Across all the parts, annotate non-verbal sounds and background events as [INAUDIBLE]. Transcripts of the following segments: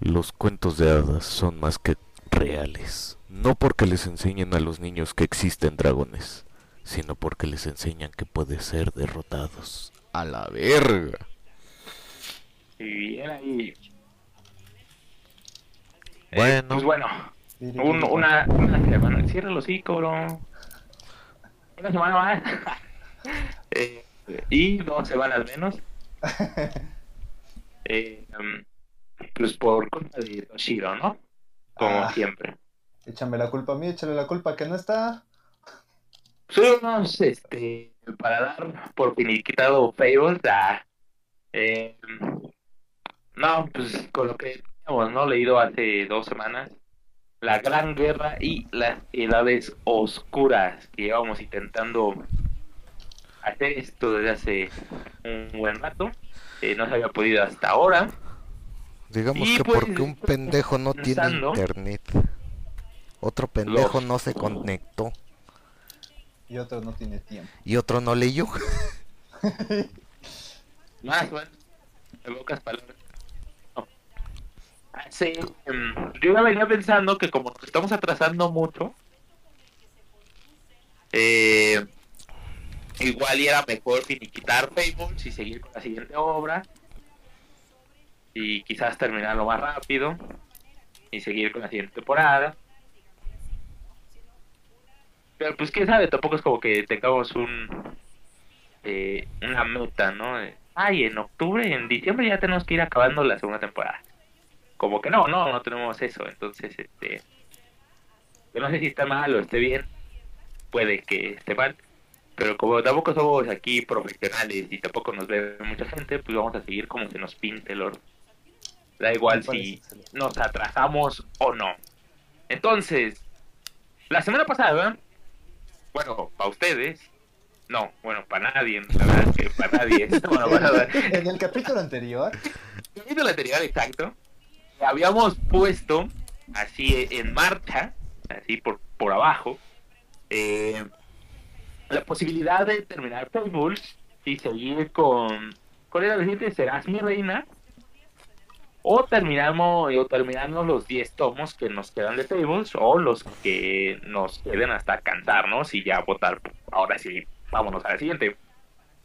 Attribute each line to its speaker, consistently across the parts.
Speaker 1: Los cuentos de hadas son más que reales, no porque les enseñen a los niños que existen dragones, sino porque les enseñan que pueden ser derrotados. A la verga.
Speaker 2: Y bien ahí. Eh,
Speaker 1: Bueno.
Speaker 2: pues bueno, un- una, una semana. Cierra el hocico, bro. Una semana más. [LAUGHS] Eh, y dos semanas menos. [LAUGHS] Eh, em, pues por culpa de Toshiro, ¿no? Como
Speaker 3: Ah.
Speaker 2: siempre.
Speaker 3: Échame la culpa a mí, échale la culpa que no está.
Speaker 2: Subimos este, para dar por finiquitado Fables a. eh, no, pues con lo que hemos ¿no? leído hace dos semanas. La Gran Guerra y las Edades Oscuras. Que llevamos intentando hacer esto desde hace un buen rato. Eh, no se había podido hasta ahora.
Speaker 1: Digamos
Speaker 2: Y
Speaker 1: que
Speaker 2: pues,
Speaker 1: porque un pendejo no tiene internet. Otro pendejo
Speaker 2: Los-
Speaker 1: no se conectó.
Speaker 3: Y otro no tiene tiempo.
Speaker 1: Y otro no leyó. [LAUGHS] [LAUGHS]
Speaker 2: Más, bueno, en pocas palabras. No. Sí, em, yo ya venía pensando que como nos estamos atrasando mucho, eh, igual y era mejor finiquitar Fables y seguir con la siguiente obra. Y quizás terminarlo más rápido. Y seguir con la siguiente temporada. Pero pues quién sabe, tampoco es como que tengamos un eh, una meta, ¿no? Ay, en octubre, en diciembre ya tenemos que ir acabando la segunda temporada. Como que no, no, no tenemos eso. Entonces, este, yo no sé si está mal o esté bien. Puede que esté mal. Pero como tampoco somos aquí profesionales y tampoco nos ve mucha gente, pues vamos a seguir como se nos pinte el oro. Da igual si nos atrasamos o no. Entonces, la semana pasada, bueno, para ustedes, no, bueno, para nadie, la verdad es que para nadie. [LAUGHS] Bueno, para-
Speaker 3: En el capítulo anterior,
Speaker 2: el capítulo anterior, exacto, habíamos puesto así en marcha, así por, por abajo, eh, la posibilidad de terminar Fables y seguir con, con el siguiente Serás mi reina, o terminamos, o los 10 tomos que nos quedan de Fables, o los que nos queden hasta cansarnos y ya votar. Ahora sí, vámonos a la siguiente.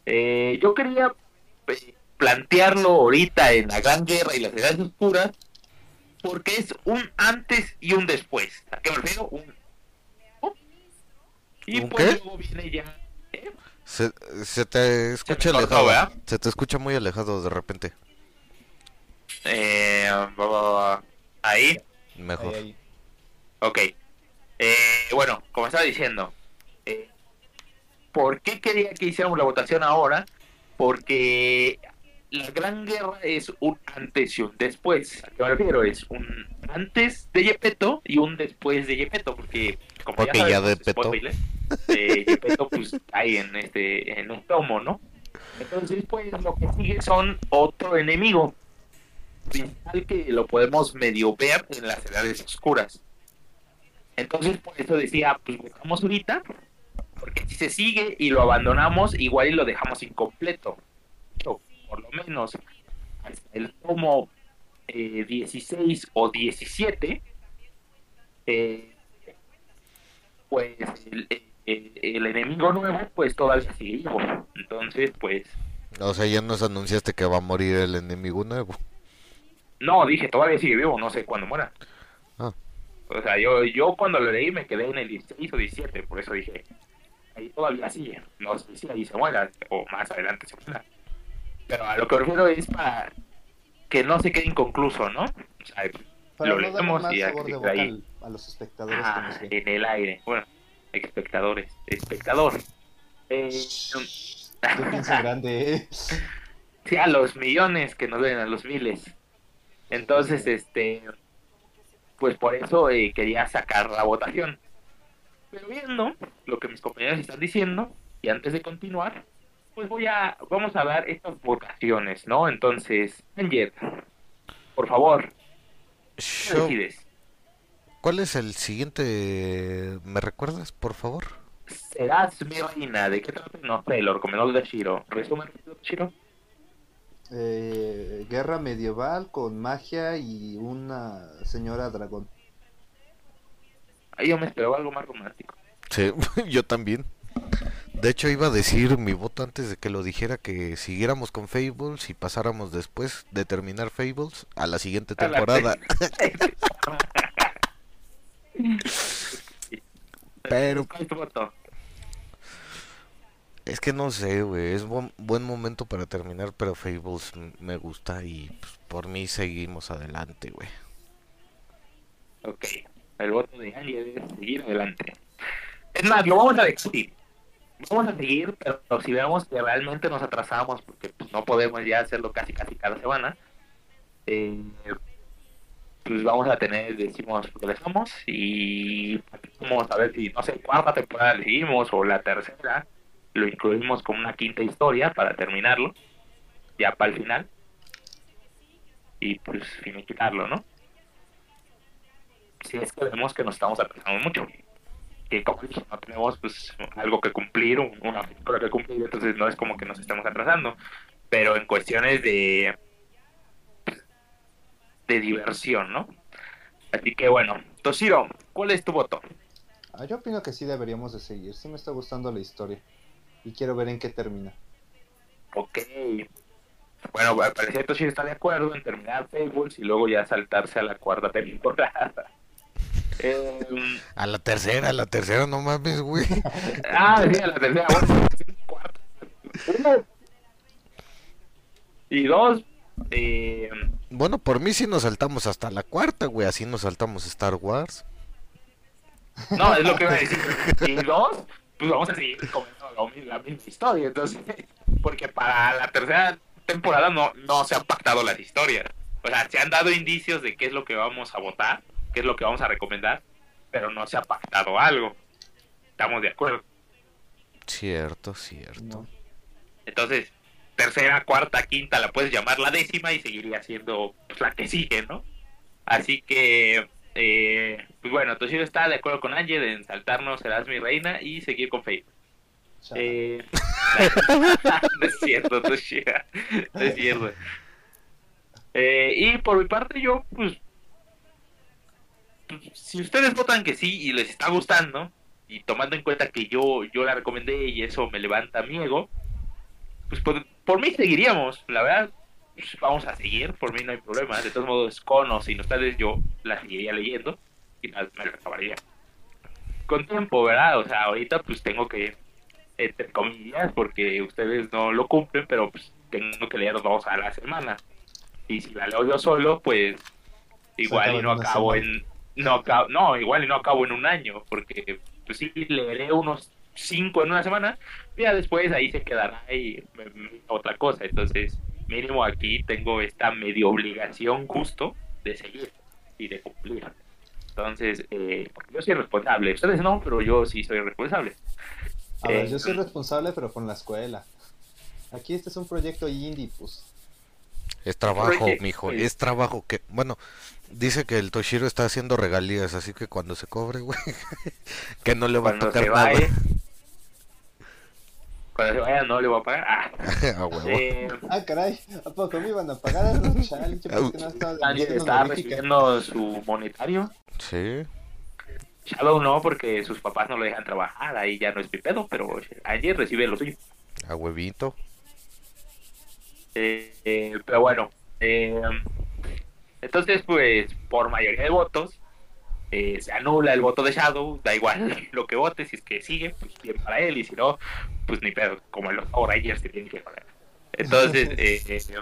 Speaker 2: Eh, yo quería eh, plantearlo ahorita en la Gran Guerra y las Edades Oscuras, porque es un antes y un después. ¿A qué me refiero? Un... Y
Speaker 1: ¿Un
Speaker 2: pues
Speaker 1: qué?
Speaker 2: luego viene ya... ¿eh?
Speaker 1: Se, se te escucha
Speaker 2: cortó,
Speaker 1: alejado.
Speaker 2: ¿verdad?
Speaker 1: Se te escucha muy alejado de repente.
Speaker 2: Eh, ahí,
Speaker 1: Mejor.
Speaker 3: ahí, ahí.
Speaker 2: ok. Eh, bueno, como estaba diciendo, eh, ¿por qué quería que hiciéramos la votación ahora? Porque la Gran Guerra es un antes y un después. ¿A qué me refiero? Es un antes de Yepeto y un después de Yepeto, porque como
Speaker 1: Porque
Speaker 2: ya,
Speaker 1: de Peto.
Speaker 2: spoiler, eh, Yepeto pues hay en este en un tomo, ¿no? Entonces pues lo que sigue son otro enemigo principal que lo podemos medio ver en las edades oscuras. Entonces por eso decía, pues votamos ahorita, porque si se sigue y lo abandonamos, igual y lo dejamos incompleto. O por lo menos hasta el tomo eh, 16 o 17, eh, pues el, el- el enemigo nuevo pues todavía sigue vivo. Entonces pues
Speaker 1: O sea, ya nos anunciaste que va a morir el enemigo nuevo.
Speaker 2: No, dije, todavía sigue vivo, no sé cuándo muera.
Speaker 1: Ah.
Speaker 2: O sea, yo, yo cuando lo leí me quedé en el 16 o 17, por eso dije, ahí todavía sigue. No sé si ahí se muera o más adelante se muera. Pero a lo que refiero es para que no se quede inconcluso, ¿no? O sea,
Speaker 3: Para
Speaker 2: lo
Speaker 3: no
Speaker 2: leemos y
Speaker 3: boca
Speaker 2: ahí.
Speaker 3: A los espectadores que
Speaker 2: Ah,
Speaker 3: nos ven.
Speaker 2: en el aire. Bueno, espectadores, espectador. Eh,
Speaker 3: grande, ¿eh? [LAUGHS]
Speaker 2: Sí, a los millones que nos ven, a los miles. Entonces, este, pues por eso eh, quería sacar la votación. Pero viendo lo que mis compañeros están diciendo, y antes de continuar, pues voy a, vamos a dar estas votaciones, ¿no? Entonces, Anger, por favor, ¿qué
Speaker 1: Show.
Speaker 2: decides?
Speaker 1: ¿Cuál es el siguiente? ¿Me recuerdas, por favor?
Speaker 2: Serás mi reina. ¿De qué trata? No sé, lo recomendó de Shiro. ¿Resumen Shiro?
Speaker 3: Eh, guerra medieval con magia y una señora dragón.
Speaker 2: Ahí yo me esperaba algo más romántico.
Speaker 1: Sí, [LAUGHS] yo también. De hecho, iba a decir mi voto antes de que lo dijera que siguiéramos con Fables y pasáramos después de terminar Fables a la siguiente
Speaker 2: A la
Speaker 1: temporada. [LAUGHS] Pero
Speaker 2: ¿Cuál es tu voto?
Speaker 1: es que no sé, güey. Es buen, buen momento para terminar, pero Fables me gusta y pues, por mí seguimos adelante, güey.
Speaker 2: Ok. El voto de Angie es seguir adelante. Es más, lo vamos a decir. Vamos a seguir, pero si vemos que realmente nos atrasamos, porque pues, no podemos ya hacerlo casi casi cada semana, eh, pues vamos a tener, decimos, regresamos y vamos a ver si, no sé, cuarta temporada le o la tercera, lo incluimos como una quinta historia para terminarlo, ya para el final, y pues finiquitarlo, ¿no? Si es que vemos que nos estamos atrasando mucho que como no tenemos pues algo que cumplir, un- una película que cumplir, entonces no es como que nos estemos atrasando, pero en cuestiones de de diversión, ¿no? Así que bueno, Toshiro, ¿cuál es tu voto?
Speaker 3: Ah, yo opino que sí deberíamos de seguir. Sí me está gustando la historia. Y quiero ver en qué termina.
Speaker 2: Ok. Bueno, al parecer Toshiro está de acuerdo en terminar Fables y luego ya saltarse a la cuarta temporada. [LAUGHS] Em,
Speaker 1: A la tercera, a la tercera, no mames, güey. [LAUGHS]
Speaker 2: Ah, sí, a la tercera, bueno, cuarta. Uno. Y dos, eh,
Speaker 1: Bueno, por mí sí nos saltamos hasta la cuarta, güey. Así nos saltamos Star Wars.
Speaker 2: no, es lo que iba a decir. Y dos, pues vamos a seguir la misma historia. Entonces, [LAUGHS] porque para la tercera temporada no, no se han pactado las historias. O sea, se han dado indicios de qué es lo que vamos a votar, qué es lo que vamos a recomendar, pero no se ha pactado algo. Estamos de acuerdo.
Speaker 1: Cierto, cierto.
Speaker 3: No.
Speaker 2: Entonces, tercera, cuarta, quinta, la puedes llamar la décima y seguiría siendo pues, la que sigue, ¿no? Así que, eh, pues bueno, Toshiro está de acuerdo con Ángel en saltarnos Serás mi reina y seguir con Faith. Eh, [LAUGHS] no es cierto, Toshiro, no es cierto. Eh, y por mi parte yo, pues, pues, si ustedes votan que sí y les está gustando, y tomando en cuenta que yo, yo la recomendé y eso me levanta mi ego, pues por mí seguiríamos, la verdad, pues, vamos a seguir, por mí no hay problema, de todos modos, con o sin ustedes yo la seguiría leyendo y me la acabaría. Con tiempo, ¿verdad? O sea, ahorita pues tengo que, entre comillas, porque ustedes no lo cumplen, pero pues tengo que leer dos a la semana. Y si la leo yo solo, pues igual y no acabo
Speaker 3: semana.
Speaker 2: en... No, acabo, no, igual y no acabo en un año, porque pues sí, leeré unos cinco en una semana, y ya después ahí se quedará y otra cosa. Entonces, mínimo aquí tengo esta medio obligación justo de seguir y de cumplir. Entonces, eh, yo soy responsable. Ustedes no, pero yo sí soy responsable.
Speaker 3: A ver,
Speaker 2: eh,
Speaker 3: yo soy responsable, pero con la escuela. Aquí este es un proyecto indie, pues.
Speaker 1: Es trabajo,
Speaker 2: Proyecto,
Speaker 1: mijo. Es trabajo que, bueno, dice que el Toshiro está haciendo regalías, así que cuando se cobre, güey, [LAUGHS] que no le va a tocar
Speaker 2: se
Speaker 1: nada.
Speaker 2: Vaya, cuando se vaya no le voy a pagar. Ah, [LAUGHS] eh,
Speaker 3: Ah, caray, ¿a poco me iban a pagar? [LAUGHS] Chale, yo pensé que no estaba
Speaker 2: recibiendo su monetario.
Speaker 1: Sí.
Speaker 2: Shadow no, porque sus papás no lo dejan trabajar, ahí ya no es mi pedo, pero Ángel recibe lo suyo.
Speaker 1: A huevito.
Speaker 2: Eh, eh, pero bueno, eh, entonces pues por mayoría de votos eh, se anula el voto de Shadow, da igual [LAUGHS] lo que vote, si es que sigue, pues bien para él, y si no, pues ni pedo, como los Power Rangers que tienen que joder. Entonces, eh, [LAUGHS] eh,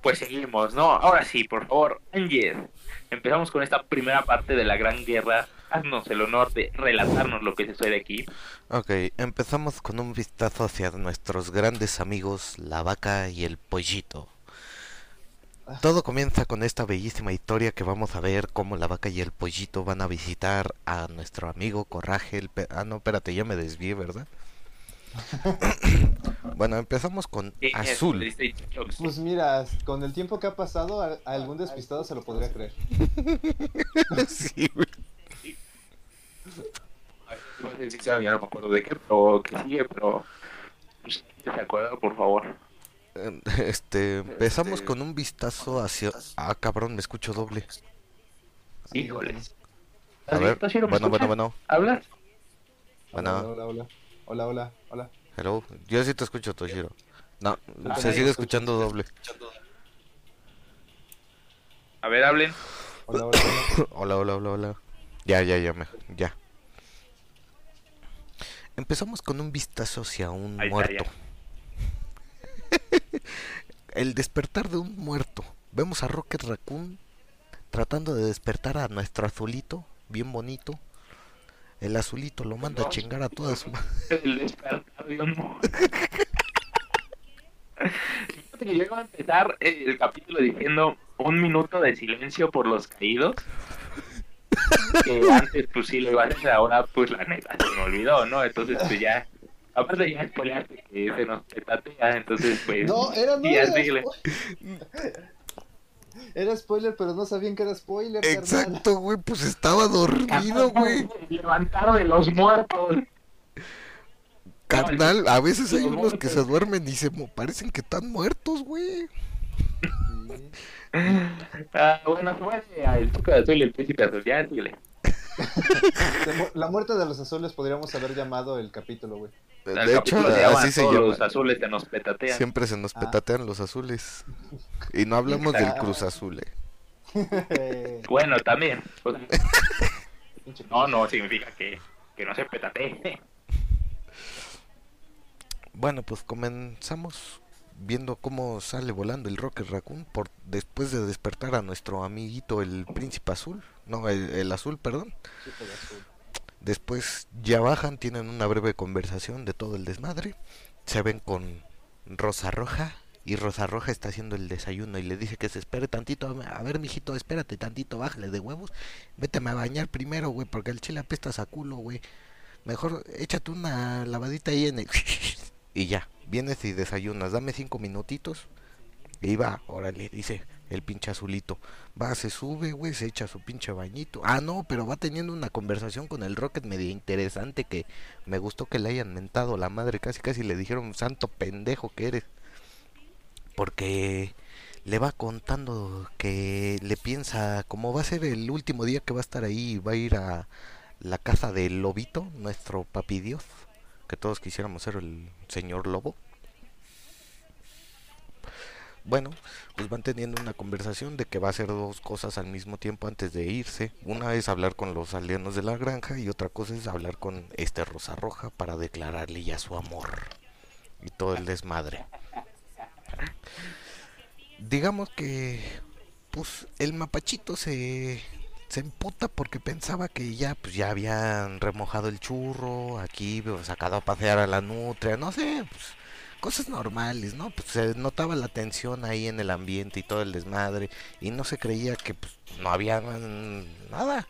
Speaker 2: pues seguimos, ¿no? Ahora sí, por favor, Ángel, empezamos con esta primera parte de la Gran Guerra. Haznos el honor de relatarnos lo que sucede aquí.
Speaker 1: Ok, empezamos con un vistazo hacia nuestros grandes amigos, la vaca y el pollito. Todo comienza con esta bellísima historia que vamos a ver cómo la vaca y el pollito van a visitar a nuestro amigo Corraje. El pe- ah, no, espérate, ya me desvié, ¿verdad? [COUGHS] bueno, empezamos con Azul.
Speaker 3: Pues mira, con el tiempo que ha pasado, a, a algún despistado se lo podría creer. [LAUGHS]
Speaker 1: Sí,
Speaker 2: a decir, ya no me acuerdo de qué, pero que sigue, pero pues, ¿se acuerda, por favor? [LAUGHS]
Speaker 1: Este, empezamos con un vistazo hacia... Ah, cabrón, me escucho doble.
Speaker 2: Híjoles.
Speaker 1: A ver, bueno, bueno, bueno,
Speaker 2: ¿Hablas?
Speaker 1: bueno.
Speaker 3: Hola, hola, hola, hola, hola.
Speaker 1: Hello, yo sí te escucho, Toshiro. No,
Speaker 2: Ah,
Speaker 1: se sigue
Speaker 3: escucho.
Speaker 1: escuchando doble.
Speaker 2: A ver, hablen.
Speaker 3: Hola, hola, hola. [COUGHS]
Speaker 1: Hola, hola, hola, hola. Ya, ya, ya, me- ya. Empezamos con un vistazo hacia un
Speaker 2: Ahí está,
Speaker 1: muerto. El despertar de un muerto. Vemos a Rocket Raccoon tratando de despertar a nuestro azulito, bien bonito. El azulito lo manda a chingar a todas su...
Speaker 2: El despertar de un mo- Fíjate que yo iba a empezar el capítulo diciendo un minuto de silencio por los caídos. Que antes pues sí lo iba a hacer, ahora pues la neta se me olvidó, ¿no? Entonces pues ya, aparte ya spoileaste que se nos petatea, entonces pues...
Speaker 3: No, era no. era,
Speaker 2: síguele.
Speaker 3: spo- [LAUGHS] Era spoiler, pero no sabían que era spoiler.
Speaker 1: Exacto, güey, pues estaba dormido, güey.
Speaker 2: Levantaron de los muertos.
Speaker 1: Carnal, a veces hay unos que se duermen y se parecen que están muertos, güey.
Speaker 3: Sí. [LAUGHS]
Speaker 2: Ah, bueno, se muere el de azul y el príncipe azul, ya síguele. [LAUGHS]
Speaker 3: La muerte de los azules podríamos haber llamado el capítulo, güey.
Speaker 1: De
Speaker 2: El
Speaker 1: hecho,
Speaker 2: capítulo se llama
Speaker 1: así se
Speaker 2: Todos
Speaker 1: llama.
Speaker 2: Los azules se nos petatean.
Speaker 1: Siempre se nos
Speaker 3: Ah.
Speaker 1: petatean los azules. Y no hablamos del
Speaker 3: Ah.
Speaker 1: Cruz Azul. eh. [LAUGHS]
Speaker 2: Bueno, también.
Speaker 3: Pinche [LAUGHS]
Speaker 2: no, no significa que, que no se petatee.
Speaker 1: Bueno, pues comenzamos viendo cómo sale volando el Rocket Raccoon por después de despertar a nuestro amiguito el Príncipe Azul. No, el, el azul, perdón.
Speaker 3: chico de azul.
Speaker 1: Después ya bajan, tienen una breve conversación de todo el desmadre. Se ven con Rosa Roja y Rosa Roja está haciendo el desayuno y le dice que se espere tantito. A ver, mijito, espérate tantito, bájale de huevos. Véteme a bañar primero, güey, porque el chile apestas a culo, güey. Mejor échate una lavadita ahí en el... [LAUGHS] y ya, vienes y desayunas. Dame cinco minutitos. Y va, órale, dice el pinche azulito. Va, se sube, güey, se echa su pinche bañito. Ah, no, pero va teniendo una conversación con el Rocket medio interesante que me gustó que le hayan mentado la madre. Casi, casi le dijeron, santo pendejo que eres. Porque le va contando que le piensa, como va a ser el último día que va a estar ahí, va a ir a la casa del lobito, nuestro papi Dios. Que todos quisiéramos ser el señor lobo. Bueno, pues van teniendo una conversación de que va a hacer dos cosas al mismo tiempo antes de irse. Una es hablar con los aldeanos de la granja y otra cosa es hablar con este Rosa Roja para declararle ya su amor y todo el desmadre. Digamos que pues el mapachito se se emputa porque pensaba que ya pues ya habían remojado el churro, aquí pues, sacado a pasear a la nutria, no sé, pues cosas normales, ¿no? Pues se notaba la tensión ahí en el ambiente y todo el desmadre y no se creía que pues no había nada.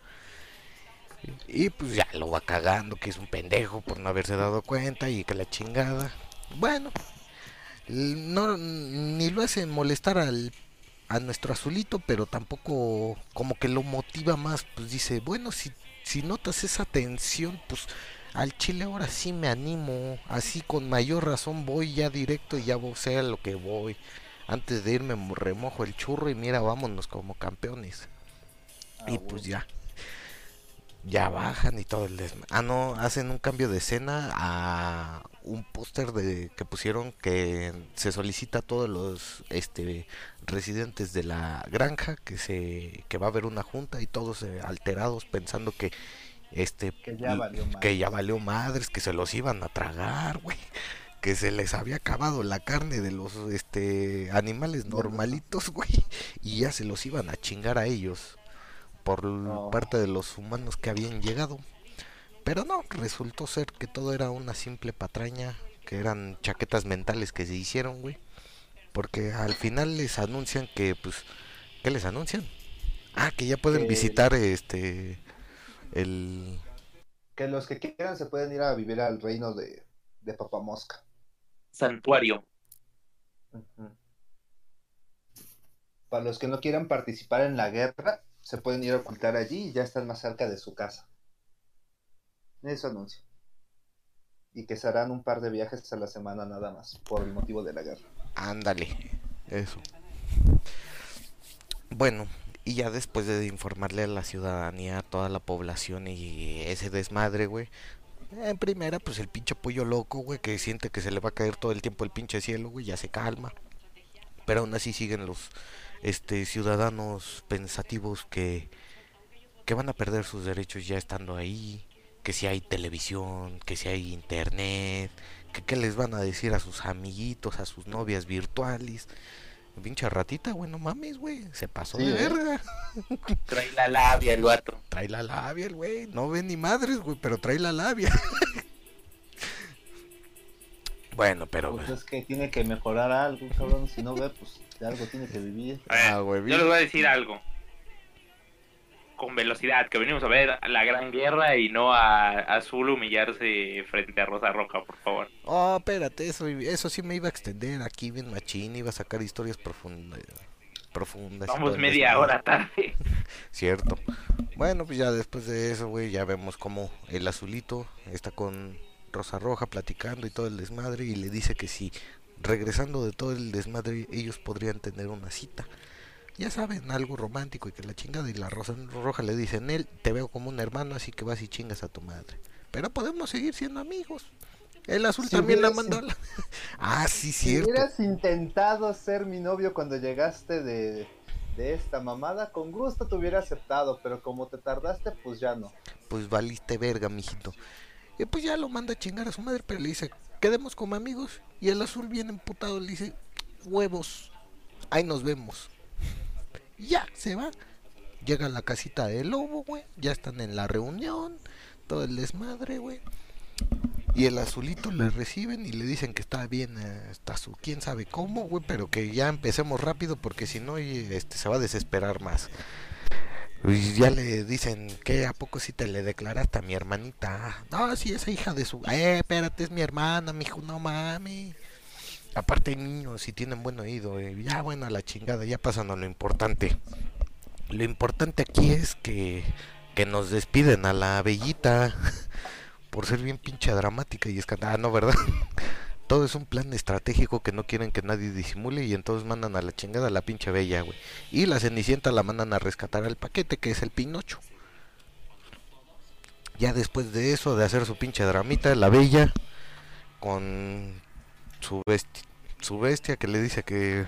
Speaker 1: Y, pues ya lo va cagando, que es un pendejo por no haberse dado cuenta y que la chingada. Bueno, no ni lo hace molestar al a nuestro azulito, pero tampoco como que lo motiva más, pues dice, bueno, si si notas esa tensión, pues al chile ahora sí me animo, así con mayor razón voy ya directo y ya sé a lo que voy. Antes de irme mo- remojo el churro y mira, vámonos como campeones.
Speaker 3: Ah,
Speaker 1: y pues ya. Ya bajan y todo el desma. Ah, no, hacen un cambio de escena a un póster de que pusieron que se solicita a todos los este residentes de la granja que se que va a haber una junta y todos eh, alterados pensando que este
Speaker 3: Que ya valió madres.
Speaker 1: que ya valió madres, que se los iban a tragar, güey. Que se les había acabado la carne de los este animales normalitos, [LAUGHS] güey. Y ya se los iban a chingar a ellos por
Speaker 3: No.
Speaker 1: parte de los humanos que habían llegado. Pero no, resultó ser que todo era una simple patraña, que eran chaquetas mentales que se hicieron, güey. Porque al final les anuncian que, pues, ¿qué les anuncian? Ah, que ya pueden visitar este el
Speaker 3: Que los que quieran se pueden ir a vivir al reino de, de Papamosca.
Speaker 2: Santuario.
Speaker 3: Para los que no quieran participar en la guerra, se pueden ir a ocultar allí y ya están más cerca de su casa. Eso anuncio. Y que se harán un par de viajes a la semana nada más, por el motivo de la guerra.
Speaker 1: Ándale, eso. Bueno, y ya después de informarle a la ciudadanía, a toda la población y ese desmadre, güey. En primera, pues el pinche pollo loco, güey, que siente que se le va a caer todo el tiempo el pinche cielo, güey, ya se calma. Pero aún así siguen los este ciudadanos pensativos que que van a perder sus derechos ya estando ahí, que si hay televisión, que si hay internet, que qué les van a decir a sus amiguitos, a sus novias virtuales. Pinche ratita, güey, no mames, güey, se pasó
Speaker 3: Sí,
Speaker 1: de
Speaker 3: ¿eh?
Speaker 1: verga. [LAUGHS]
Speaker 2: Trae la labia el vato.
Speaker 1: Trae la labia el güey, no ve ni madres, güey, pero trae la labia. [LAUGHS] bueno, pero
Speaker 3: Pues es que tiene que mejorar algo, cabrón. Si no ve, pues de algo tiene que vivir.
Speaker 2: A ver,
Speaker 1: Ah, güey,
Speaker 2: yo les voy a decir algo. Con velocidad, que venimos a ver la gran guerra y no a Azul humillarse frente a Rosa Roja, por favor.
Speaker 1: Oh, espérate, eso, eso sí me iba a extender aquí bien machín, iba a sacar historias profundas. profundas
Speaker 2: Vamos media
Speaker 1: desmadre.
Speaker 2: hora tarde. [LAUGHS]
Speaker 1: Cierto. Bueno, pues ya después de eso, güey, ya vemos como el azulito está con Rosa Roja platicando y todo el desmadre y le dice que si regresando de todo el desmadre ellos podrían tener una cita. Ya saben, algo romántico y que la chingada y la Rosa Roja le dice, él te veo como un hermano, así que vas y chingas a tu madre. Pero podemos seguir siendo amigos. El azul
Speaker 3: Si
Speaker 1: también la mandó a la... [LAUGHS] ah, sí,
Speaker 3: Si
Speaker 1: cierto.
Speaker 3: hubieras intentado ser mi novio cuando llegaste de, de esta mamada, con gusto te hubiera aceptado, pero como te tardaste, pues ya no.
Speaker 1: pues valiste verga, mijito. Y pues ya lo manda a chingar a su madre, pero le dice, quedemos como amigos. Y el azul bien emputado le dice, huevos, ahí nos vemos. Ya, se va. Llega a la casita del lobo, güey. Ya están en la reunión, todo el desmadre, güey. Y el azulito le reciben y le dicen que está bien, eh, está su quién sabe cómo, güey, pero que ya empecemos rápido porque si no este, se va a desesperar más. Y ya le dicen que a poco si te le declaraste a mi hermanita. No, sí, esa hija de su. Eh, espérate, es mi hermana, mijo, no mames. Aparte niños y tienen buen oído. eh, Ya bueno, a la chingada, ya pasan a lo importante. Lo importante aquí es que, que nos despiden a la bellita [LAUGHS] por ser bien pinche dramática y escandalosa. Ah, no, ¿verdad? [LAUGHS] Todo es un plan estratégico que no quieren que nadie disimule y entonces mandan a la chingada a la pinche bella, güey. Y la Cenicienta la mandan a rescatar al paquete, que es el Pinocho. Ya después de eso, de hacer su pinche dramita, la bella, con su, besti- su bestia que le dice que...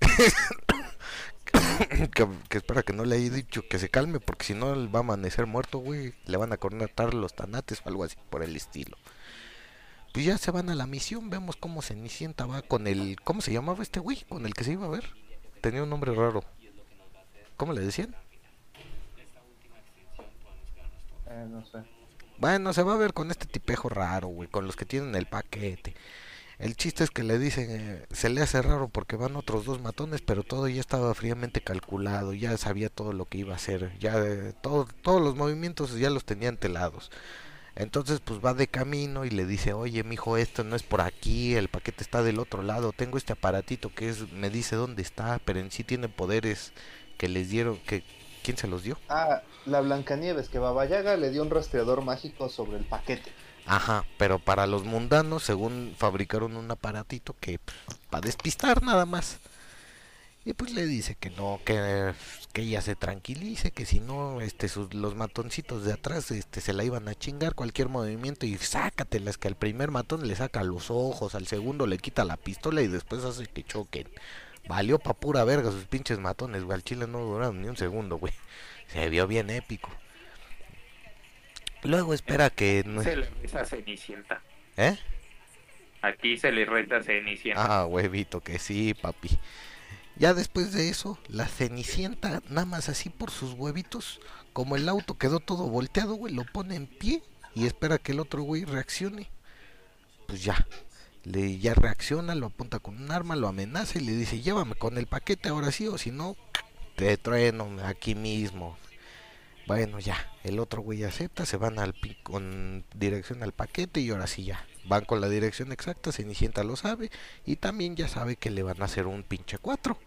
Speaker 1: [COUGHS] que, que espera que no le haya dicho que se calme, porque si no él va a amanecer muerto, güey. Le van a cornetar los tanates o algo así por el estilo. Pues ya se van a la misión, vemos cómo Cenicienta va con el... ¿Cómo se llamaba este güey? Con el que se iba a ver. Tenía un nombre raro. ¿Cómo le decían?
Speaker 3: Eh, no sé.
Speaker 1: Bueno, se va a ver con este tipejo raro, güey, con los que tienen el paquete. El chiste es que le dicen, eh, se le hace raro porque van otros dos matones, pero todo ya estaba fríamente calculado, ya sabía todo lo que iba a hacer, ya eh, todo, todos los movimientos ya los tenían telados. Entonces pues va de camino y le dice, oye mijo, esto no es por aquí, el paquete está del otro lado, tengo este aparatito que es, me dice dónde está, pero en sí tiene poderes que les dieron, que ¿quién se los dio?
Speaker 3: Ah, la Blancanieves, que Baba Yaga le dio un rastreador mágico sobre el paquete.
Speaker 1: Ajá, pero para los mundanos, según fabricaron un aparatito que para despistar nada más. Y pues le dice que no, que, que ella se tranquilice, que si no, este, sus, los matoncitos de atrás, este, se la iban a chingar cualquier movimiento y sácatelas, que al primer matón le saca los ojos, al segundo le quita la pistola y después hace que choquen. Valió pa' pura verga sus pinches matones, güey, al chile no duraron ni un segundo, güey. Se vio bien épico. Luego espera que... no-
Speaker 2: Se le reza Cenicienta.
Speaker 1: ¿Eh?
Speaker 2: Aquí se le reza Cenicienta.
Speaker 1: Ah, huevito, que sí, papi. Ya después de eso, la Cenicienta, nada más así por sus huevitos, como el auto quedó todo volteado, güey, lo pone en pie y espera que el otro güey reaccione. Pues ya, le ya reacciona, lo apunta con un arma, lo amenaza y le dice, llévame con el paquete ahora sí, o si no, te trueno aquí mismo. Bueno, ya, el otro güey acepta, se van al con dirección al paquete y ahora sí ya, van con la dirección exacta, Cenicienta lo sabe y también ya sabe que le van a hacer un pinche 4.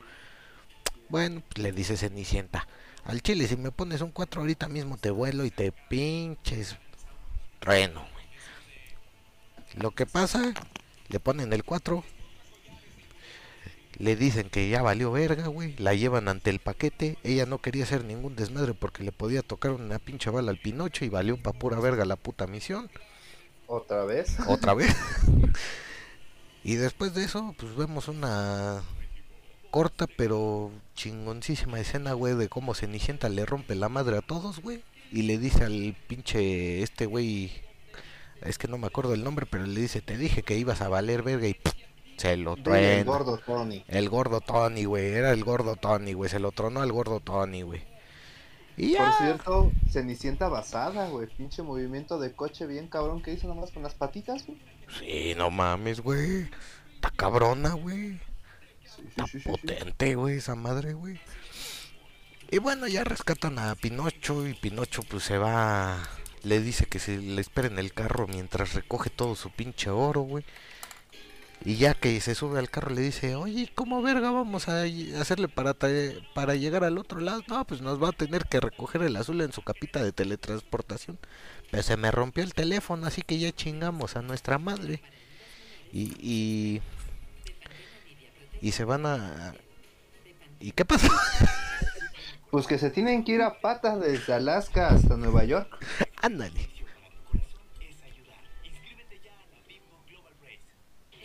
Speaker 1: Bueno, pues le dice Cenicienta, al chile si me pones un 4 ahorita mismo te vuelo y te pinches trueno. Lo que pasa, le ponen el 4. Le dicen que ya valió verga, güey. La llevan ante el paquete. Ella no quería hacer ningún desmadre porque le podía tocar una pinche bala al Pinocho y valió pa' pura verga la puta misión.
Speaker 3: ¿Otra vez?
Speaker 1: Otra vez. [LAUGHS] y después de eso, pues vemos una corta pero chingoncísima escena, güey, de cómo Cenicienta le rompe la madre a todos, güey. Y le dice al pinche este güey, es que no me acuerdo el nombre, pero le dice, te dije que ibas a valer verga y ¡pum! Se lo
Speaker 3: el gordo Tony.
Speaker 1: El gordo Tony, güey, era el gordo Tony, güey, se lo tronó al gordo Tony, güey. Y
Speaker 3: Por
Speaker 1: ya.
Speaker 3: cierto, Cenicienta basada, güey. Pinche movimiento de coche bien cabrón que hizo nomás con las patitas, güey.
Speaker 1: Sí, no mames, güey. Está cabrona, güey.
Speaker 3: Sí, sí,
Speaker 1: Está
Speaker 3: sí, sí, sí.
Speaker 1: potente, güey, esa madre, güey. Y bueno, ya rescatan a Pinocho y Pinocho pues se va... Le dice que se le espere en el carro mientras recoge todo su pinche oro, güey. Y ya que se sube al carro le dice, oye, ¿cómo verga vamos a hacerle para, para llegar al otro lado? No, pues nos va a tener que recoger el azul en su capita de teletransportación. Pero se me rompió el teléfono, así que ya chingamos a nuestra madre. Y... y... Y se van a... ¿Y qué pasa?
Speaker 3: Pues que se tienen que ir a patas desde Alaska hasta Nueva York. [LAUGHS]
Speaker 1: Ándale.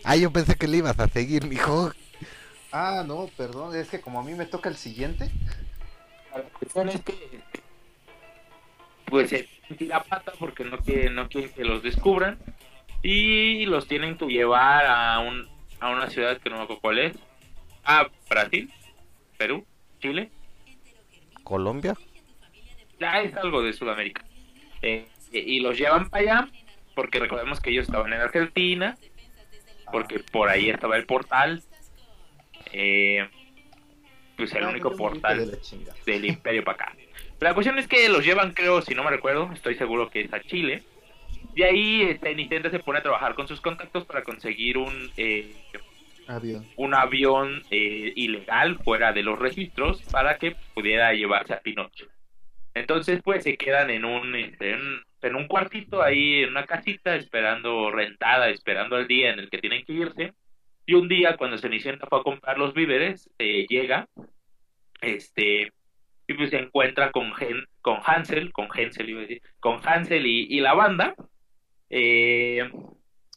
Speaker 1: Ah, yo pensé que le ibas a seguir, mijo.
Speaker 3: Ah, no, perdón, es que como a mí me toca el siguiente.
Speaker 2: La cuestión es que pues se tira pata porque no quieren, no quieren que los descubran y los tienen que llevar a un a una ciudad que no me acuerdo cuál es. A Brasil, Perú, Chile.
Speaker 1: Colombia.
Speaker 2: Ya es algo de Sudamérica. Eh, y los llevan para allá porque recordemos que ellos estaban en Argentina porque por ahí estaba el portal. Eh, pues el único
Speaker 3: grito
Speaker 2: portal del imperio para acá. La cuestión es que los llevan, creo, si no me recuerdo, estoy seguro que es a Chile. De ahí este, Nintendo se pone a trabajar con sus contactos para conseguir un, eh,
Speaker 3: Avión.
Speaker 2: un avión eh, ilegal fuera de los registros para que pudiera llevarse a Pinocho. Entonces, pues se quedan en un, este, en, en un cuartito ahí, en una casita, esperando rentada, esperando el día en el que tienen que irse. Y un día, cuando Cenicienta fue a comprar los víveres, eh, llega, este, y pues se encuentra con, Gen- con Hansel, con Hansel iba a decir, con Hansel y, y la banda. Eh,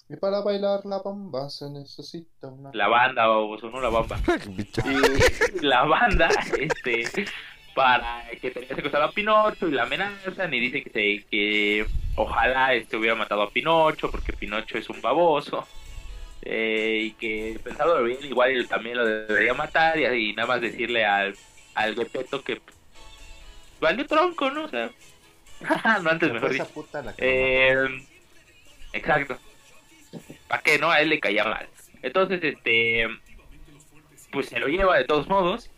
Speaker 3: Y para bailar la bamba se necesita una.
Speaker 2: la banda, o sonó la bamba. [LAUGHS] y la banda, [LAUGHS] este, para que tenía secuestrado a Pinocho y la amenazan y dice que, se- que ojalá este hubiera matado a Pinocho porque Pinocho es un baboso eh, y que pensado bien igual él también lo debería matar y, y nada más decirle al, al Gepetto que valió tronco, ¿no? O sea, [LAUGHS] no antes mejor
Speaker 3: esa
Speaker 2: dicho.
Speaker 3: puta la que
Speaker 2: Eh, exacto. ¿Para qué no? A él le caía mal. Entonces, este. Pues se lo lleva de todos modos.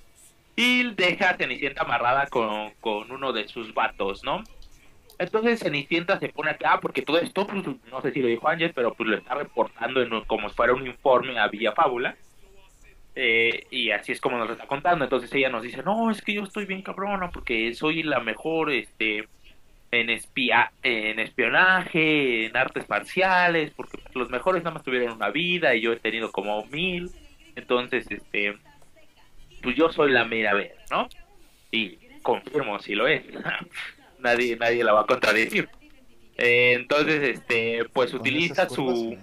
Speaker 2: Y deja a Cenicienta amarrada con, con uno de sus vatos, ¿no? Entonces Cenicienta se pone acá, porque todo esto, pues, no sé si lo dijo Ángel, pero pues lo está reportando en como si fuera un informe a Villa Fábula. Eh, y así es como nos lo está contando. Entonces ella nos dice, no, es que yo estoy bien cabrona, porque soy la mejor, este, en espía, en espionaje, en artes marciales, porque los mejores nada más tuvieron una vida y yo he tenido como mil. Entonces, este, pues yo soy la mera vez, ¿no? Y confirmo si lo es. [LAUGHS] nadie, nadie la va a contradecir. Eh, entonces, este, pues utiliza su,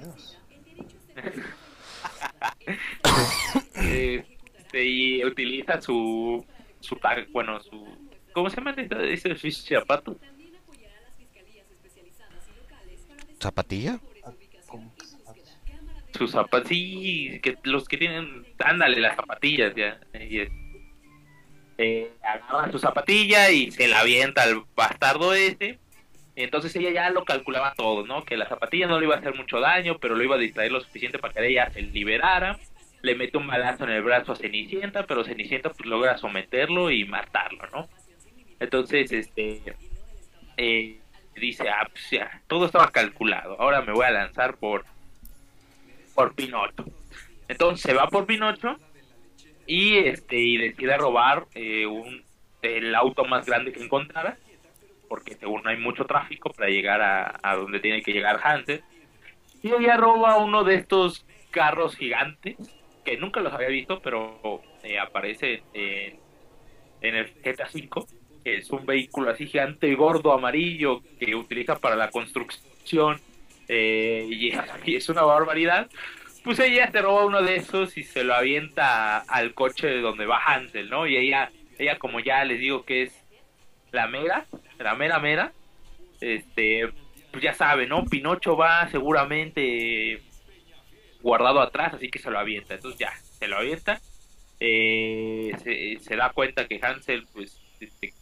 Speaker 2: [LAUGHS] este, y utiliza su, su bueno, su, ¿cómo se llama ese, ese zapato?
Speaker 1: ¿Zapatilla?
Speaker 3: Ah, ¿cómo que zapatos?
Speaker 2: Sus zapatos, sí, que los que tienen, ándale, las zapatillas ya. Y eh, agarra su zapatilla y se la avienta al bastardo ese. Entonces ella ya lo calculaba todo, ¿no? Que la zapatilla no le iba a hacer mucho daño, pero lo iba a distraer lo suficiente para que ella se liberara. Le mete un balazo en el brazo a Cenicienta, pero Cenicienta pues logra someterlo y matarlo, ¿no? Entonces, este, eh, dice, ah, pues ya, todo estaba calculado, ahora me voy a lanzar por, por Pinocho. Entonces se va por Pinocho y este y decide robar eh, un el auto más grande que encontrara porque según hay mucho tráfico para llegar a, a donde tiene que llegar Hansel. Y ella roba uno de estos carros gigantes, que nunca los había visto, pero eh, aparece en, en el GTA V, que es un vehículo así gigante, gordo, amarillo, que utiliza para la construcción, eh, [LAUGHS] y, es una barbaridad. Pues ella se roba uno de esos y se lo avienta al coche de donde va Hansel, ¿no? Y ella, ella como ya les digo que es la mera, la mera mera, este, pues ya sabe, ¿no? Pinocho va seguramente guardado atrás, así que se lo avienta. Entonces ya, se lo avienta. Eh, se, se, da cuenta que Hansel, pues, este,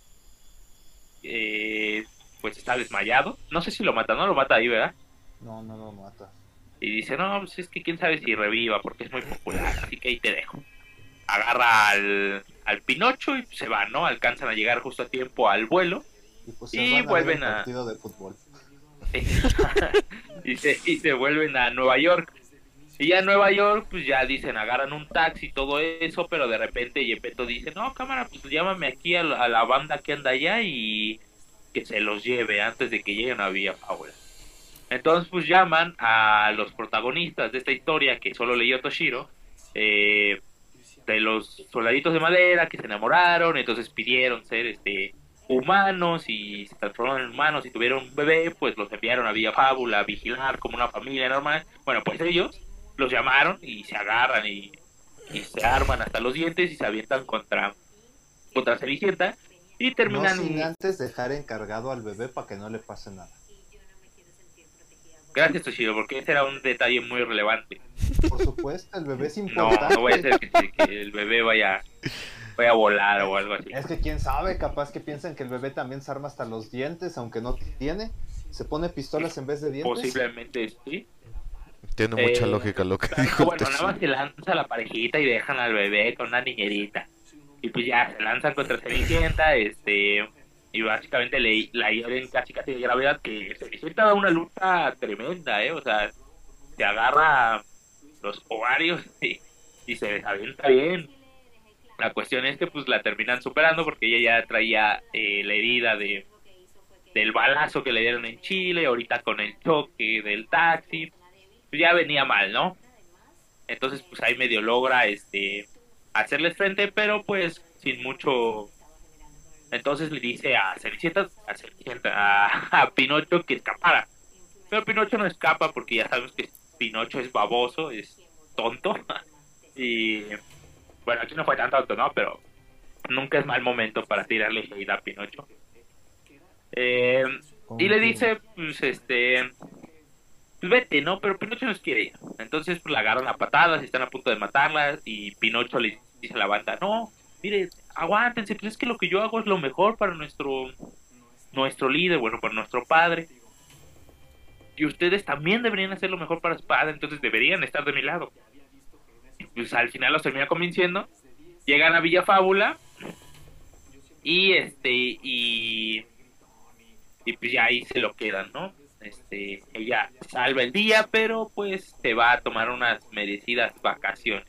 Speaker 2: eh, pues está desmayado. No sé si lo mata, no lo mata ahí, ¿verdad?
Speaker 3: No, no lo mata.
Speaker 2: Y dice, no, pues es que quién sabe si reviva, porque es muy popular, así que ahí te dejo. Agarra al, al Pinocho y se va, ¿no? Alcanzan a llegar justo a tiempo al vuelo.
Speaker 3: Y, pues
Speaker 2: y vuelven
Speaker 3: a...
Speaker 2: a...
Speaker 3: partido de fútbol. [LAUGHS]
Speaker 2: y, se, y se vuelven a Nueva York. Y ya en Nueva York, pues ya dicen, agarran un taxi y todo eso, pero de repente Yepeto dice, no, cámara, pues llámame aquí a la, a la banda que anda allá y que se los lleve antes de que lleguen a Villa Paula. Entonces, pues llaman a los protagonistas de esta historia que solo leyó Toshiro, eh, de los soldaditos de madera que se enamoraron, entonces pidieron ser este humanos y se transformaron en humanos y tuvieron un bebé, pues los enviaron a Villa Fábula a vigilar como una familia normal. Bueno, pues ellos los llamaron y se agarran y, y se arman hasta los dientes y se avientan contra, contra Cenicienta y terminan...
Speaker 3: No sin antes dejar encargado al bebé para que no le pase nada.
Speaker 2: Gracias, Toshiro, porque ese era un detalle muy relevante.
Speaker 3: Por supuesto, el bebé es
Speaker 2: No,
Speaker 3: importante.
Speaker 2: no voy a hacer que, que el bebé vaya, vaya a volar o algo así.
Speaker 3: Es que quién sabe, capaz que piensan que el bebé también se arma hasta los dientes, aunque no tiene. Se pone pistolas en vez de dientes.
Speaker 2: Posiblemente sí.
Speaker 1: Tiene mucha
Speaker 2: Eh,
Speaker 1: lógica lo que dijo
Speaker 2: bueno, nada más se lanza la parejita y dejan al bebé con una niñerita. Y pues ya se lanzan contra Cenicienta, este, y básicamente le, la hieren casi casi de gravedad, que Cenicienta da una lucha tremenda, eh, o sea, se agarra los ovarios [LAUGHS] y, y se desavienta bien. La cuestión es que pues la terminan superando porque ella ya traía eh, la herida de del balazo que le dieron en Chile, ahorita con el choque del taxi, pues ya venía mal, ¿no? Entonces, pues ahí medio logra este hacerles frente, pero pues sin mucho. Entonces le dice a Cenicienta, a, Cenicienta, a, a Pinocho que escapara. Pero Pinocho no escapa porque ya sabemos que Pinocho es baboso, es tonto. [LAUGHS] y bueno, aquí no fue tan tonto, ¿no? Pero nunca es mal momento para tirarle hate a Pinocho. Eh, y le dice, pues este, pues vete, ¿no? Pero Pinocho no quiere ir. Entonces pues, la agarran a patadas y están a punto de matarla. Y Pinocho le dice a la banda, no, mire, aguántense, pues es que lo que yo hago es lo mejor para nuestro, nuestro líder, bueno, para nuestro padre. Y ustedes también deberían hacer lo mejor para su padre, entonces deberían estar de mi lado. Y, Pues al final los termina convenciendo. Llegan a Villa Fábula. Y este, y y pues ya ahí se lo quedan, ¿no? Este, ella salva el día, pero pues se va a tomar unas merecidas vacaciones.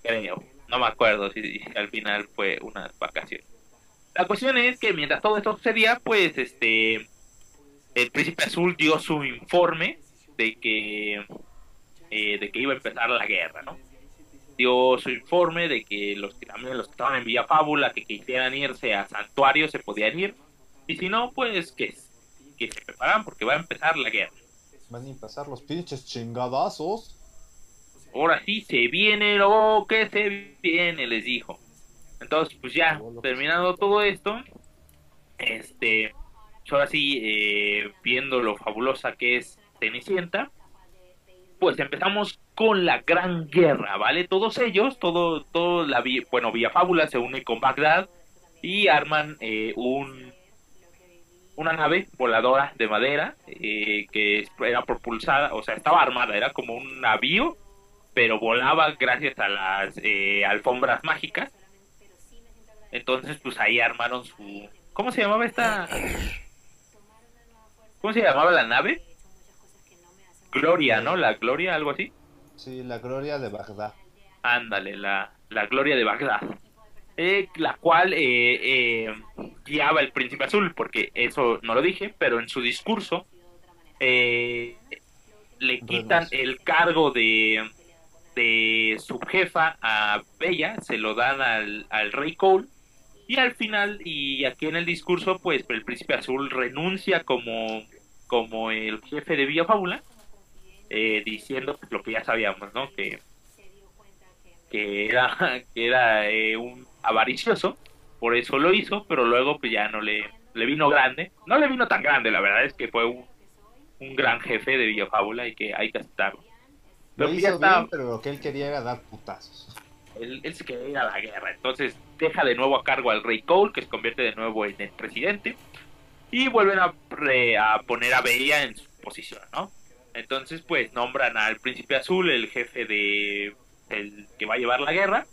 Speaker 2: Creo, no me acuerdo si, al final fue unas vacaciones. La cuestión es que mientras todo esto sucedía, pues este el príncipe azul dio su informe de que eh, de que iba a empezar la guerra, ¿no? Dio su informe de que los que también los que estaban en Villa Fábula que quisieran irse a santuario se podían ir y si no, pues que, que se preparan porque va a empezar la guerra.
Speaker 3: Van a pasar los pinches chingadazos.
Speaker 2: Ahora sí se viene lo que se viene, les dijo. Entonces, pues ya, terminando todo esto, este, pues ahora sí, eh, viendo lo fabulosa que es Cenicienta, pues empezamos con la gran guerra, ¿vale? Todos ellos, todo, todo la, bueno, Villa Fábula se une con Bagdad y arman eh, un una nave voladora de madera eh, que era propulsada, o sea, estaba armada, era como un navío, pero volaba gracias a las eh, alfombras mágicas. Entonces, pues ahí armaron su... ¿Cómo se llamaba esta? ¿Cómo se llamaba la nave? Gloria, ¿no? La Gloria, algo así.
Speaker 3: Sí, la gloria de Bagdad.
Speaker 2: Ándale, la, la Gloria de Bagdad. Eh, la cual eh, eh, guiaba el príncipe azul, porque eso no lo dije, pero en su discurso eh, le quitan el cargo de, de subjefa a Bella, se lo dan al, al rey Cole, y al final, y aquí en el discurso, pues el príncipe azul renuncia como, como el jefe de Villa Fábula, eh, diciendo pues, lo que ya sabíamos, ¿no? Que, que era, [LAUGHS] que era eh, un avaricioso, por eso lo hizo, pero luego pues ya no le, le vino grande, no le vino tan grande, la verdad es que fue un, un gran jefe de Villa Fábula y que hay que aceptarlo.
Speaker 3: Lo hizo bien, pero lo que él quería era dar putazos.
Speaker 2: Él, él se quería ir a la guerra, entonces deja de nuevo a cargo al rey Cole, que se convierte de nuevo en el presidente, y vuelven a, re- a poner a Bella en su posición, ¿no? Entonces, pues nombran al príncipe azul el jefe de el que va a llevar la guerra.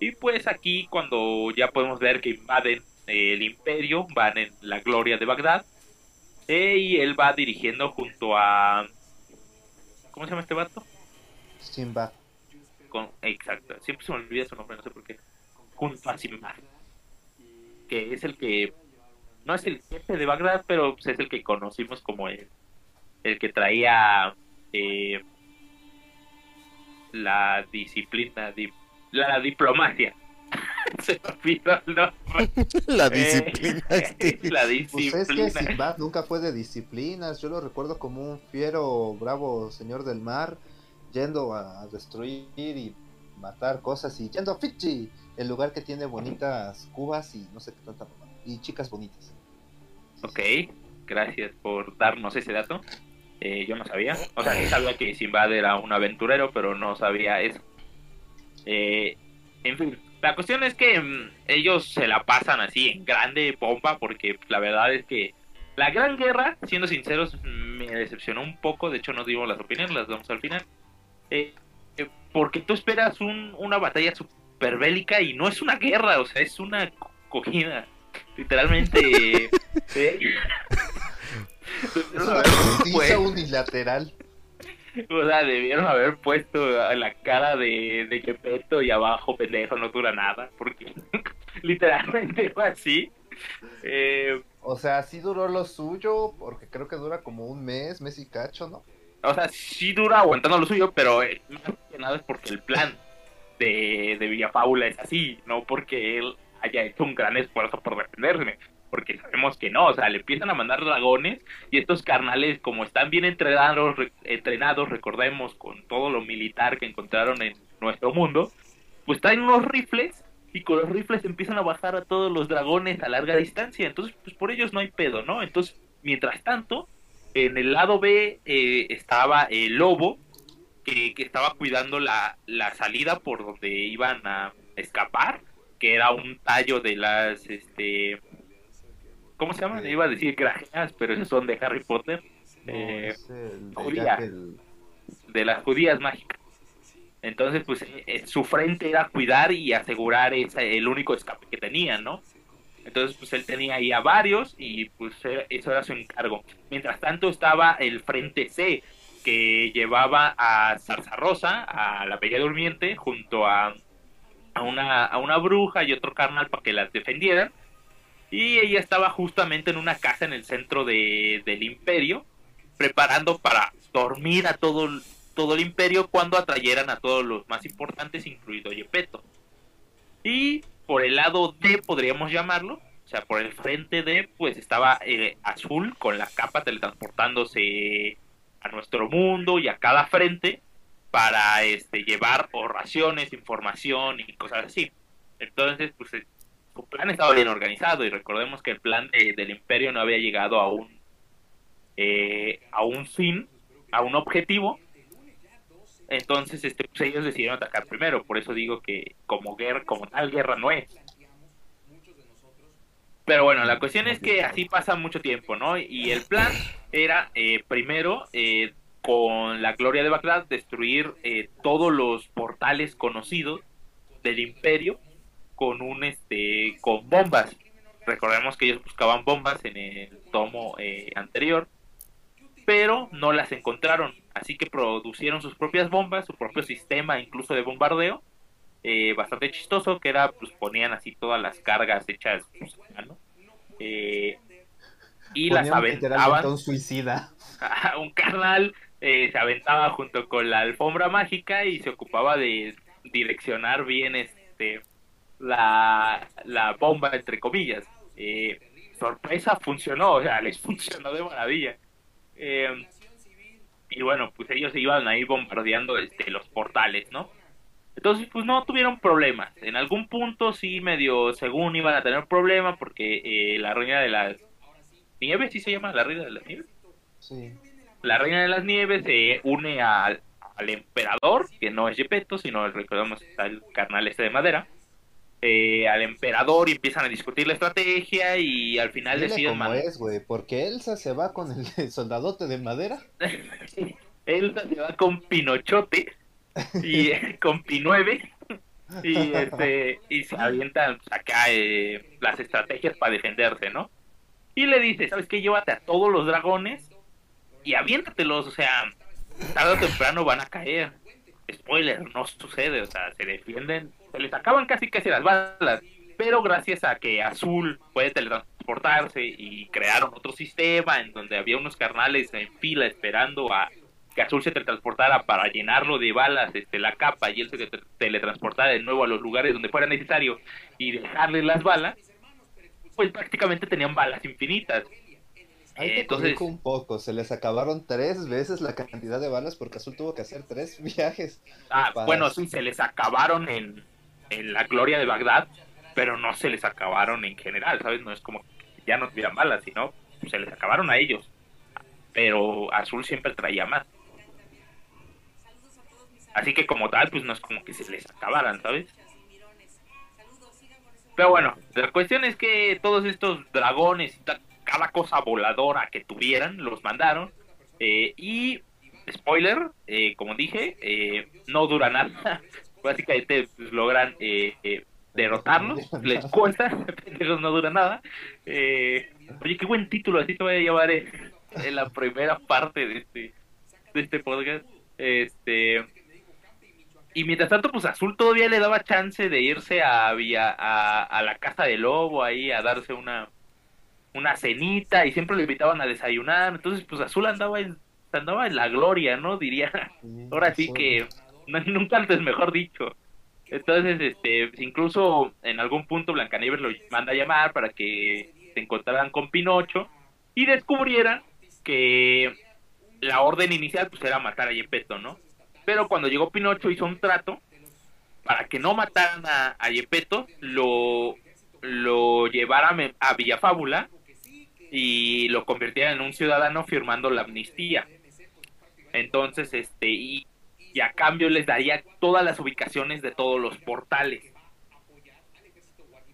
Speaker 2: Y pues aquí cuando ya podemos ver que invaden el imperio, van en la gloria de Bagdad. eh, y él va dirigiendo junto a... ¿Cómo se llama este vato?
Speaker 3: Sinbad.
Speaker 2: Con, exacto, siempre se me olvida su nombre, no sé por qué. Junto a Sinbad. Que es el que... No es el jefe de Bagdad, pero pues, es el que conocimos como el, el que traía eh, la disciplina, di- la, diplomacia. [LAUGHS] se me olvidó el nombre. [LAUGHS]
Speaker 1: La
Speaker 2: Eh,
Speaker 1: disciplina. este. [LAUGHS]
Speaker 2: la
Speaker 3: Pues es que. Sinbad nunca fue de disciplinas. Yo lo recuerdo como un fiero, bravo señor del mar, yendo a destruir y matar cosas y yendo a Fiji, el lugar que tiene bonitas cubas y no sé qué tanta y chicas bonitas.
Speaker 2: Ok, gracias por darnos ese dato. Eh, yo no sabía. O sea, sí sabía que Sinbad era un aventurero, pero no sabía eso. Eh, en fin, la cuestión es que mm, ellos se la pasan así en grande bomba, porque la verdad es que la Gran Guerra, siendo sinceros, me decepcionó un poco. De hecho, no dimos las opiniones, las damos al final. Eh, eh, porque tú esperas un- una batalla super bélica y no es una guerra, o sea, es una co- cogida. Literalmente. eh,
Speaker 3: Es una justicia
Speaker 2: Pues,
Speaker 3: unilateral.
Speaker 2: o sea, debieron haber puesto a la cara de, de Gepetto y abajo, pendejo, no dura nada, porque [LAUGHS] literalmente fue así. Eh,
Speaker 3: O sea, sí duró lo suyo, porque creo que dura como un mes, mes y cacho, ¿no?
Speaker 2: O sea, sí dura aguantando lo suyo, pero eh, más que nada es porque el plan de, de Villafábula es así, no porque él haya hecho un gran esfuerzo por defenderse, porque sabemos que no, o sea, le empiezan a mandar dragones y estos carnales, como están bien entrenados, re- entrenados, recordemos, con todo lo militar que encontraron en nuestro mundo, pues traen unos rifles y con los rifles empiezan a bajar a todos los dragones a larga distancia, entonces pues por ellos no hay pedo, ¿no? Entonces, mientras tanto, en el lado B eh, estaba el lobo, que, que estaba cuidando la, la salida por donde iban a escapar, que era un tallo de las, este, ¿cómo se llaman?
Speaker 3: Eh.
Speaker 2: Iba a decir grajeas, pero esos son de Harry Potter,
Speaker 3: No,
Speaker 2: Eh,
Speaker 3: es el de el-
Speaker 2: las judías mágicas. Entonces, pues eh, su frente era cuidar y asegurar esa, el único escape que tenían, ¿no? Entonces, pues él tenía ahí a varios y pues eso era su encargo. Mientras tanto estaba el frente C, que llevaba a Zarzarosa, a la Bella Durmiente, junto a, a, una, a una bruja y otro carnal para que las defendieran. Y ella estaba justamente en una casa en el centro de, del imperio, preparando para dormir a todo, todo el imperio cuando atrayeran a todos los más importantes, incluido Yepeto. Y por el lado D, podríamos llamarlo, o sea, por el frente D, pues estaba eh, Azul con la capa teletransportándose a nuestro mundo y a cada frente para este llevar o raciones, información y cosas así. Entonces, pues eh, su plan estaba bien organizado y recordemos que el plan de- del imperio no había llegado a un eh, a un fin, a un objetivo. Entonces, este, pues ellos decidieron atacar primero. Por eso digo que como guerra, como tal guerra no es. Pero bueno, la cuestión es que así pasa mucho tiempo, ¿no? Y el plan era eh, primero eh, con la gloria de Bagdad destruir eh, todos los portales conocidos del imperio con un este con bombas. Recordemos que ellos buscaban bombas en el tomo eh, anterior, pero no las encontraron, así que producieron sus propias bombas, su propio sistema incluso de bombardeo, eh, bastante chistoso, que era pues ponían así todas las cargas hechas pues, mano. eh, y las aventaban.
Speaker 3: Un suicida. [LAUGHS]
Speaker 2: un carnal eh, se aventaba junto con la alfombra mágica y se ocupaba de direccionar bien este la, la bomba entre comillas. Eh, sorpresa funcionó, o sea, les [LAUGHS] funcionó de maravilla. Eh, y bueno, pues ellos iban a ir bombardeando este, los portales, ¿no? Entonces, pues no tuvieron problemas. En algún punto sí medio, según iban a tener problemas, porque eh, la reina de las nieves, ¿sí se llama la reina de las nieves?
Speaker 3: Sí.
Speaker 2: La reina de las nieves se une al, al emperador, que no es Gepetto, sino recordamos está el carnal este de madera. Eh, al emperador y empiezan a discutir la estrategia y al final
Speaker 3: Dile
Speaker 2: deciden
Speaker 3: cómo es, güey, porque Elsa se va con el [LAUGHS] soldadote de madera. [LAUGHS]
Speaker 2: Elsa se va con Pinochote y [LAUGHS] con Pinueve y este y se avientan acá eh, las estrategias para defenderse, ¿no? Y le dice, ¿sabes qué? Llévate a todos los dragones y aviéntatelos, o sea, tarde o temprano van a caer. Spoiler, no sucede, o sea, se defienden, se les acaban casi casi las balas, pero gracias a que Azul puede teletransportarse y crearon otro sistema en donde había unos carnales en fila esperando a que Azul se teletransportara para llenarlo de balas este, la capa y él se teletransportara de nuevo a los lugares donde fuera necesario y dejarle las balas, pues prácticamente tenían balas infinitas.
Speaker 3: Ahí te entonces un poco, se les acabaron tres veces la cantidad de balas porque Azul tuvo que hacer tres [LAUGHS] viajes.
Speaker 2: Ah, bueno, sí, se les acabaron en, en la gloria de Bagdad, pero no se les acabaron en general, ¿sabes? No es como que ya no tuvieran balas, sino se les acabaron a ellos. Pero Azul siempre traía más. Así que como tal, pues no es como que se les acabaran, ¿sabes? Pero bueno, la cuestión es que todos estos dragones y cada cosa voladora que tuvieran, los mandaron. Eh, y, spoiler, eh, como dije, eh, no dura nada. Básicamente pues, logran [LAUGHS] derrotarlos, les cuesta, [LAUGHS] pero no dura nada. oye, qué buen título, así te voy a llevar en la primera parte de este, de este podcast. Este y mientras tanto, pues Azul todavía le daba chance de irse a, a, a la casa de lobo ahí a darse una, una cenita y siempre lo invitaban a desayunar. Entonces, pues Azul andaba en, andaba en la gloria, ¿no? Diría. Ahora sí que [LAUGHS] nunca antes mejor dicho. Entonces, este, incluso en algún punto Blancanieves lo manda a llamar para que se encontraran con Pinocho y descubrieran que la orden inicial pues era matar a Yepeto, ¿no? Pero cuando llegó Pinocho hizo un trato para que no mataran a, a Yepeto, lo, lo llevaran a Villafábula y lo convirtieran en un ciudadano firmando la amnistía. Entonces, este, y, a cambio les daría todas las ubicaciones de todos los portales.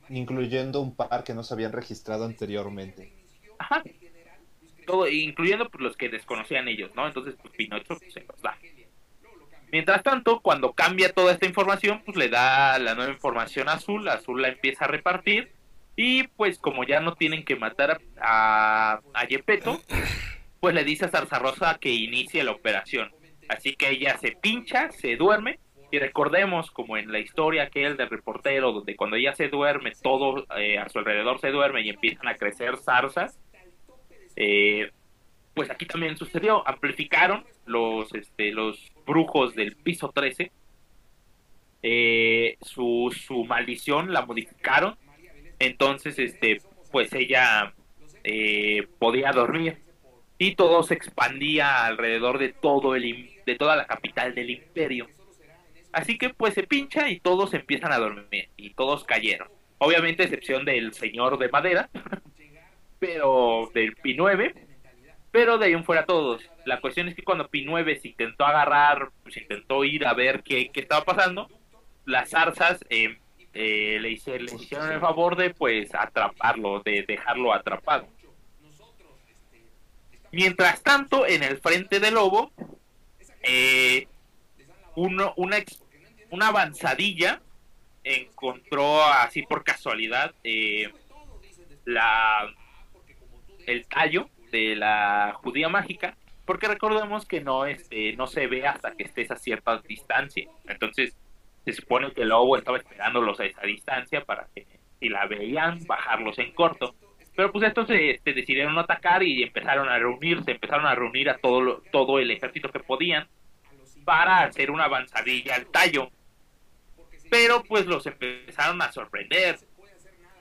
Speaker 3: Incluyendo un par que no se habían registrado anteriormente.
Speaker 2: Ajá. Todo, incluyendo pues, los que desconocían ellos, ¿no? Entonces, pues Pinocho pues, se los da. Mientras tanto, cuando cambia toda esta información, pues le da la nueva información a Azul, Azul la empieza a repartir y pues como ya no tienen que matar a, a Yepeto, pues le dice a Zarzarosa que inicie la operación. Así que ella se pincha, se duerme. Y recordemos, como en la historia aquel del reportero, donde cuando ella se duerme, todo eh, a su alrededor se duerme y empiezan a crecer zarzas. Eh, pues aquí también sucedió. Amplificaron los, este, los brujos del piso 13. Eh, su, su maldición la modificaron entonces, este, pues ella eh, podía dormir y todo se expandía alrededor de todo el de toda la capital del imperio. Así que pues se pincha y todos empiezan a dormir y todos cayeron. Obviamente excepción del señor de madera, [LAUGHS] pero del P9, pero de ahí en fuera todos. La cuestión es que cuando P9 se intentó agarrar, pues intentó ir a ver qué, qué estaba pasando, las zarzas eh, eh, le, hicieron el favor de pues atraparlo, de dejarlo atrapado. Mientras tanto, en el frente del lobo, eh, uno, una, una avanzadilla encontró así por casualidad eh, la el tallo de la judía mágica porque recordemos que no este no se ve hasta que estés a cierta distancia. Entonces se supone que el lobo estaba esperándolos a esa distancia para que si la veían bajarlos en corto Pero pues estos se, decidieron atacar y empezaron a reunirse, empezaron a reunir a todo, todo el ejército que podían para hacer una avanzadilla al tallo. Pero pues los empezaron a sorprender.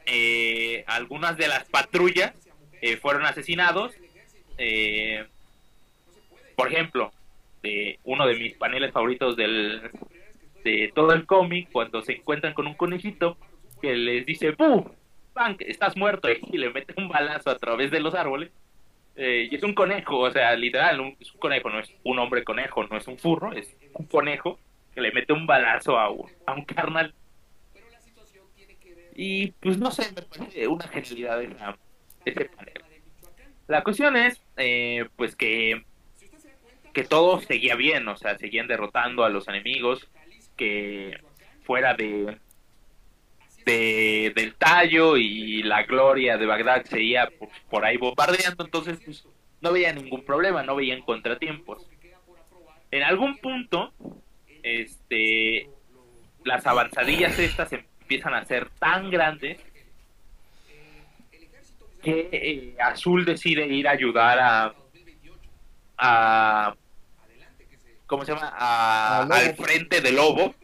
Speaker 2: Eh, algunas de las patrullas eh, fueron asesinados. Eh, por ejemplo, de uno de mis paneles favoritos del, de todo el cómic, cuando se encuentran con un conejito que les dice, ¡Puh! ¡Punk! Estás muerto y le mete un balazo a través de los árboles. y es un conejo, o sea, literal, es un conejo, no es un hombre conejo, no es un furro, es un conejo que le mete un balazo a un, a un carnal. Y pues no sé, me parece una genialidad de, ese panel. La cuestión es, eh, pues que, que todo seguía bien, o sea, seguían derrotando a los enemigos, que fuera de, de del tallo y la gloria de Bagdad seguía por, por ahí bombardeando, entonces pues, no veía ningún problema, no veían contratiempos. En algún punto, este, las avanzadillas estas empiezan a ser tan grandes que eh, Azul decide ir a ayudar a, a ¿cómo se llama? al frente del lobo.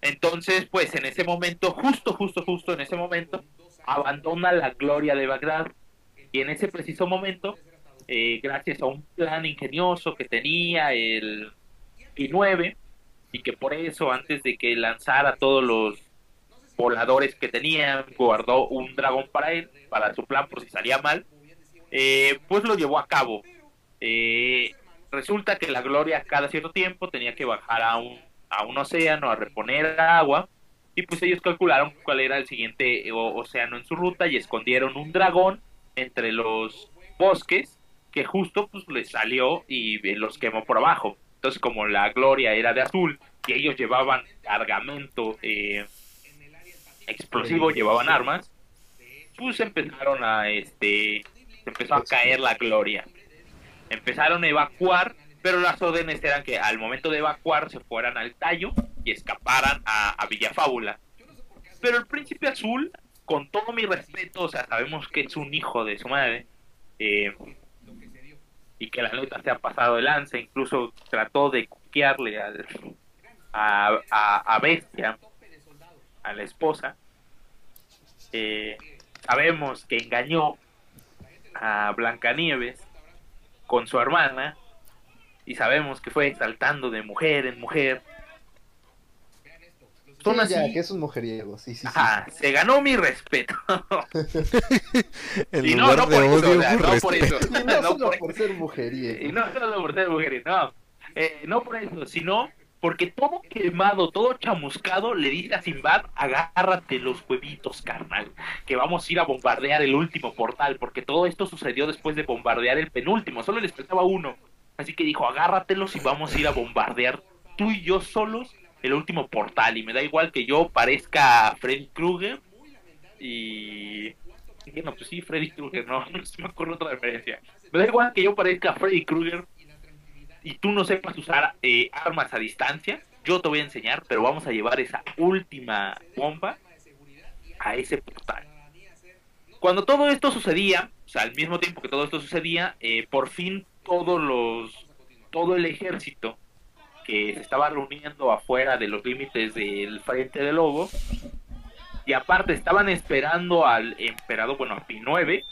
Speaker 2: Entonces, pues en ese momento, justo, justo, justo en ese momento, abandona la gloria de Bagdad. Y en ese preciso momento, eh, gracias a un plan ingenioso que tenía el I-9, y que por eso antes de que lanzara todos los voladores que tenía, guardó un dragón para él, para su plan por si salía mal, eh, pues lo llevó a cabo. Eh, resulta que la Gloria cada cierto tiempo tenía que bajar a un, a un océano a reponer agua y pues ellos calcularon cuál era el siguiente océano en su ruta y escondieron un dragón entre los bosques que justo pues les salió y los quemó por abajo. Entonces, como la gloria era de azul y ellos llevaban cargamento eh, explosivo, llevaban armas, pues empezaron a, este, empezó a caer la gloria. Empezaron a evacuar, pero las órdenes eran que al momento de evacuar se fueran al tallo y escaparan a, a Villafábula. Pero el príncipe azul, con todo mi respeto, o sea, sabemos que es un hijo de su madre, eh, y que la neta se ha pasado de lanza, incluso trató de cuquearle al, a, a, Bestia, a la esposa. Eh, sabemos que engañó a Blancanieves con su hermana y sabemos que fue saltando de mujer en mujer
Speaker 3: que es un mujeriego, sí, sí,
Speaker 2: se ganó mi respeto. [LAUGHS] y no, no por, eso, no [LAUGHS] por eso,
Speaker 3: no, por, ser mujeriego.
Speaker 2: Y no solo por ser mujeriego, no. Eh, no por eso, sino porque todo quemado, todo chamuscado, le dice a Simbad, agárrate los huevitos, carnal, que vamos a ir a bombardear el último portal, porque todo esto sucedió después de bombardear el penúltimo, solo les faltaba uno. Así que dijo, agárratelos y vamos a ir a bombardear tú y yo solos el último portal y me da igual que yo parezca Freddy Krueger y no, pues sí, Freddy Krueger, no, [LAUGHS] no se me ocurre otra referencia. Me da igual que yo parezca Freddy Krueger y tú no sepas usar eh, armas a distancia, yo te voy a enseñar, pero vamos a llevar esa última bomba a ese portal. Cuando todo esto sucedía, o sea, al mismo tiempo que todo esto sucedía, eh, por fin todos los, todo el ejército que se estaba reuniendo afuera de los límites del frente del lobo. Y aparte estaban esperando al emperador, bueno, a Pi 9,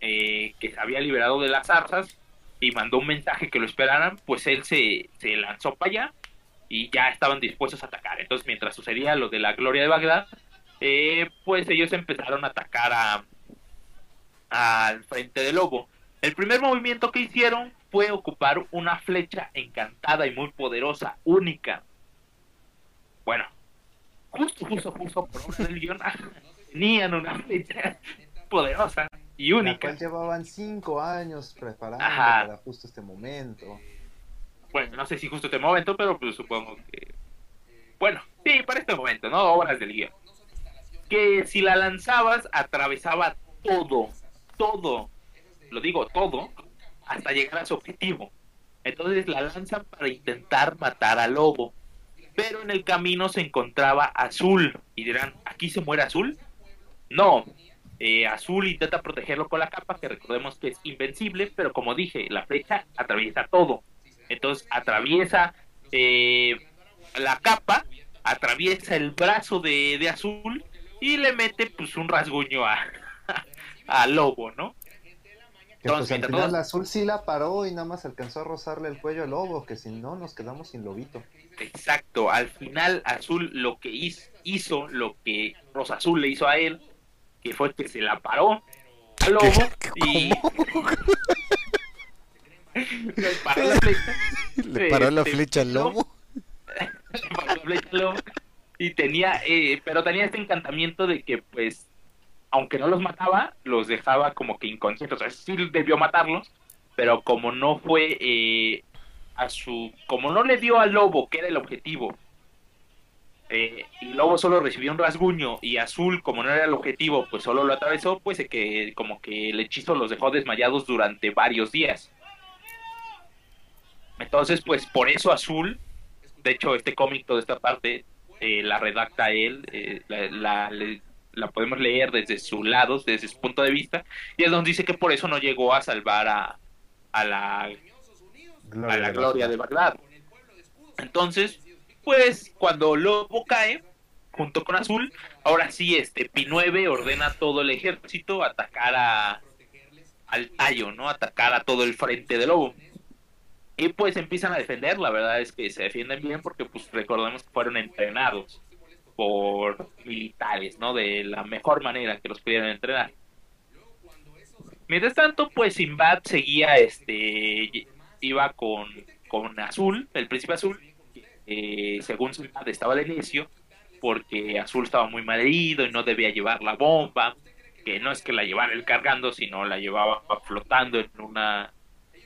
Speaker 2: eh, que se había liberado de las zarzas y mandó un mensaje que lo esperaran, pues él se, se lanzó para allá y ya estaban dispuestos a atacar. Entonces, mientras sucedía lo de la gloria de Bagdad, eh, pues ellos empezaron a atacar a al frente del lobo. El primer movimiento que hicieron fue ocupar una flecha encantada y muy poderosa, única. Bueno, justo, justo, justo por una del guion, [LAUGHS] tenían una flecha poderosa y única.
Speaker 3: llevaban cinco años preparando para justo este momento.
Speaker 2: Bueno, no sé si justo este momento, pero pues supongo que... Bueno, sí, para este momento, ¿no? Obras del guion. Que si la lanzabas, atravesaba todo, todo, lo digo todo, hasta llegar a su objetivo. Entonces la lanzan para intentar matar al lobo. Pero en el camino se encontraba Azul. Y dirán, ¿aquí se muere Azul? No. Eh, Azul intenta protegerlo con la capa, que recordemos que es invencible, pero como dije, la flecha atraviesa todo. Entonces atraviesa eh, la capa, atraviesa el brazo de, de Azul y le mete pues un rasguño a, [LAUGHS] a Lobo, ¿no?
Speaker 3: Que pues al final Azul sí la paró y nada más alcanzó a rozarle el cuello al lobo, que si no nos quedamos sin lobito.
Speaker 2: Exacto, al final Azul lo que hizo, lo que Rosa Azul le hizo a él, que fue que se la paró al lobo y [LAUGHS]
Speaker 1: le paró la [LAUGHS] flecha. Le paró la este, flecha al lobo. [LAUGHS]
Speaker 2: le paró la flecha al lobo. Y tenía, eh, pero tenía este encantamiento de que pues aunque no los mataba, los dejaba como que inconscientes. O sea, sí debió matarlos, pero como no fue eh, a su. Como no le dio al lobo, que era el objetivo, eh, y Lobo solo recibió un rasguño y Azul, como no era el objetivo, pues solo lo atravesó, pues que como que el hechizo los dejó desmayados durante varios días. Entonces, pues por eso Azul, de hecho este cómic, toda esta parte, eh, la redacta él, la, la podemos leer desde su lado, desde su punto de vista, y es donde dice que por eso no llegó a salvar a, a la gloria, a la gloria de Bagdad. Entonces, pues cuando Lobo cae, junto con Azul, ahora sí, este Pi9 ordena a todo el ejército atacar a, al tallo, ¿no? Atacar a todo el frente de Lobo. Y pues empiezan a defender, la verdad es que se defienden bien porque pues recordemos que fueron entrenados por militares, ¿no? De la mejor manera que los pudieran entrenar. Mientras tanto, pues Sinbad seguía, este, iba con, con Azul, el príncipe Azul, eh, según Sinbad estaba al inicio, porque Azul estaba muy mal herido y no debía llevar la bomba, que no es que la llevara él cargando, sino la llevaba flotando en una...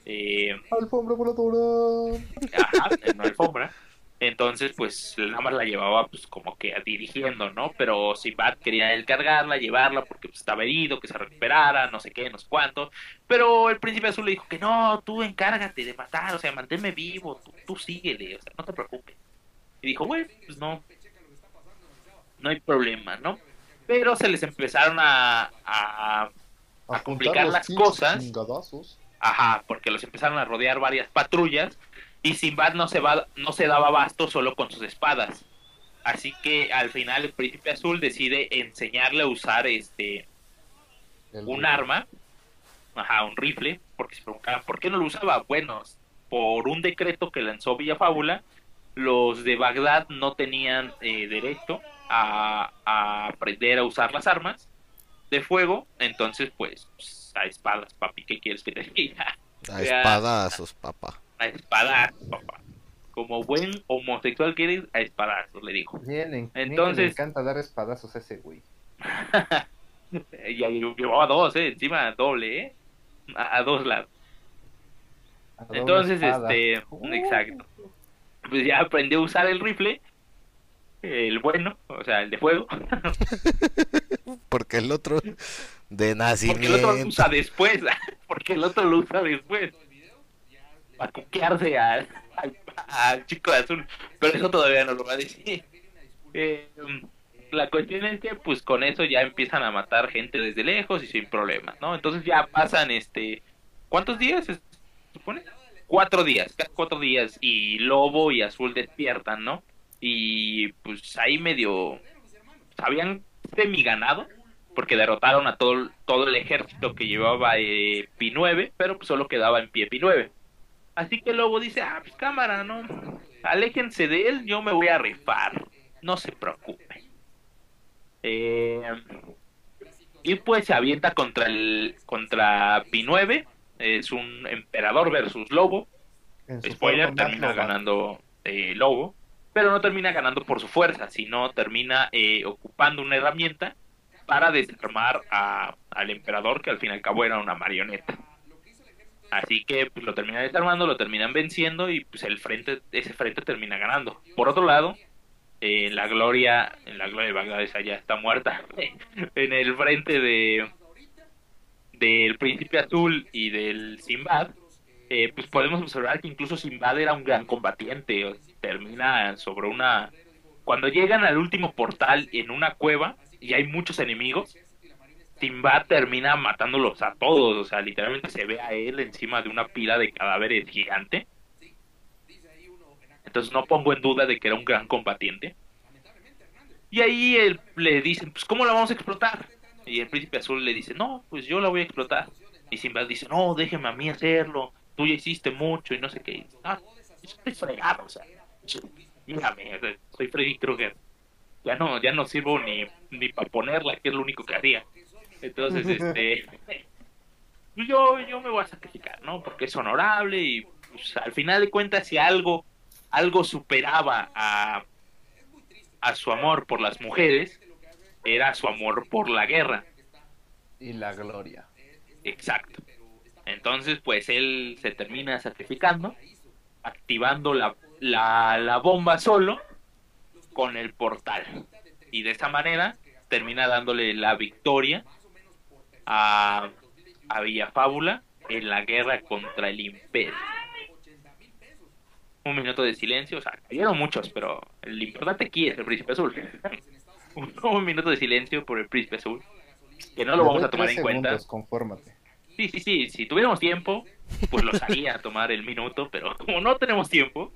Speaker 2: Eh,
Speaker 3: alfombra voladora.
Speaker 2: Ajá, en una alfombra. Entonces, pues nada más la llevaba pues como que dirigiendo, ¿no? Pero Sinbad quería él cargarla, llevarla porque pues, estaba herido, que se recuperara, no sé qué, no sé cuánto. Pero el príncipe azul le dijo que no, tú encárgate de matar, o sea, manténme vivo, tú, tú síguele, o sea, no te preocupes. Y dijo, bueno, pues no, no hay problema, ¿no? Pero se les empezaron a, a, a complicar las cosas. Ajá, porque los empezaron a rodear varias patrullas y Sinbad no se, va, no se daba abasto solo con sus espadas. Así que al final el príncipe azul decide enseñarle a usar este un arma, ajá, un rifle, porque se preguntaban por qué no lo usaba. Bueno, por un decreto que lanzó Villafábula, los de Bagdad no tenían eh, derecho a, aprender a usar las armas de fuego, entonces pues a espadas, papi, ¿qué quieres que te diga?
Speaker 1: A espadazos, papá
Speaker 2: a espadazos, papá. Como buen homosexual que eres, a espadazos, le dijo.
Speaker 3: Bien, entonces me encanta dar espadazos a ese güey. [LAUGHS]
Speaker 2: y llevaba dos, eh, encima doble, eh, a, dos lados. entonces, este, exacto. Pues ya aprendió a usar el rifle, el bueno, o sea, el de fuego. [LAUGHS]
Speaker 1: porque el otro de nacimiento. [LAUGHS]
Speaker 2: Porque el otro lo usa después, porque el otro lo usa después para coquearse al, chico de azul, pero eso todavía no lo va a decir. Eh, la cuestión es que pues con eso ya empiezan a matar gente desde lejos y sin problemas, ¿no? Entonces ya pasan este ¿cuántos días se supone? Cuatro días, cuatro días y Lobo y Azul despiertan, ¿no? Y pues ahí medio habían semi ganado porque derrotaron a todo, todo el ejército que llevaba eh, Pi 9, pero pues solo quedaba en pie Pi 9. Así que el lobo dice, ah, pues cámara, ¿no? Aléjense de él, yo me voy a rifar. No se preocupe. Eh, y pues se avienta contra el contra Pi9. Es un emperador versus lobo. Spoiler, termina ganando eh, lobo. Pero no termina ganando por su fuerza, sino termina eh, ocupando una herramienta para desarmar a, al emperador, que al fin y al cabo era una marioneta. Así que pues, lo terminan desarmando, lo terminan venciendo y pues el frente, ese frente termina ganando. Por otro lado, eh, la gloria, en la gloria de Bagdad esa ya está muerta. [LAUGHS] en el frente de del príncipe azul y del Simbad, eh, pues podemos observar que incluso Simbad era un gran combatiente. Termina sobre una. Cuando llegan al último portal en una cueva y hay muchos enemigos, Simba termina matándolos a todos, o sea, literalmente se ve a él encima de una pila de cadáveres gigante. Entonces no pongo en duda de que era un gran combatiente. Y ahí él, le dicen, pues ¿cómo la vamos a explotar? Y el príncipe azul le dice, no, pues yo la voy a explotar. Y Simba dice, no, déjeme a mí hacerlo, tú ya hiciste mucho y no sé qué. Ah, estoy fregado, o sea, soy Freddy Krueger. Ya no, ya no sirvo ni, ni para ponerla, que es lo único que haría. Entonces, [LAUGHS] este, pues yo, yo me voy a sacrificar, ¿no? Porque es honorable y pues, al final de cuentas si algo, algo superaba a, a su amor por las mujeres, era su amor por la guerra.
Speaker 3: Y la gloria.
Speaker 2: Exacto. Entonces, pues él se termina sacrificando, activando la, la, la bomba solo con el portal. Y de esa manera termina dándole la victoria a, a Villafábula en la guerra contra el imperio. Un minuto de silencio, o sea, cayeron muchos, pero el importante aquí es el príncipe azul. [LAUGHS] un minuto de silencio por el príncipe azul, que no lo vamos a tomar en cuenta.
Speaker 3: Confórmate.
Speaker 2: Sí, sí, sí, si tuviéramos tiempo, pues lo haría a tomar el minuto, pero como no tenemos tiempo.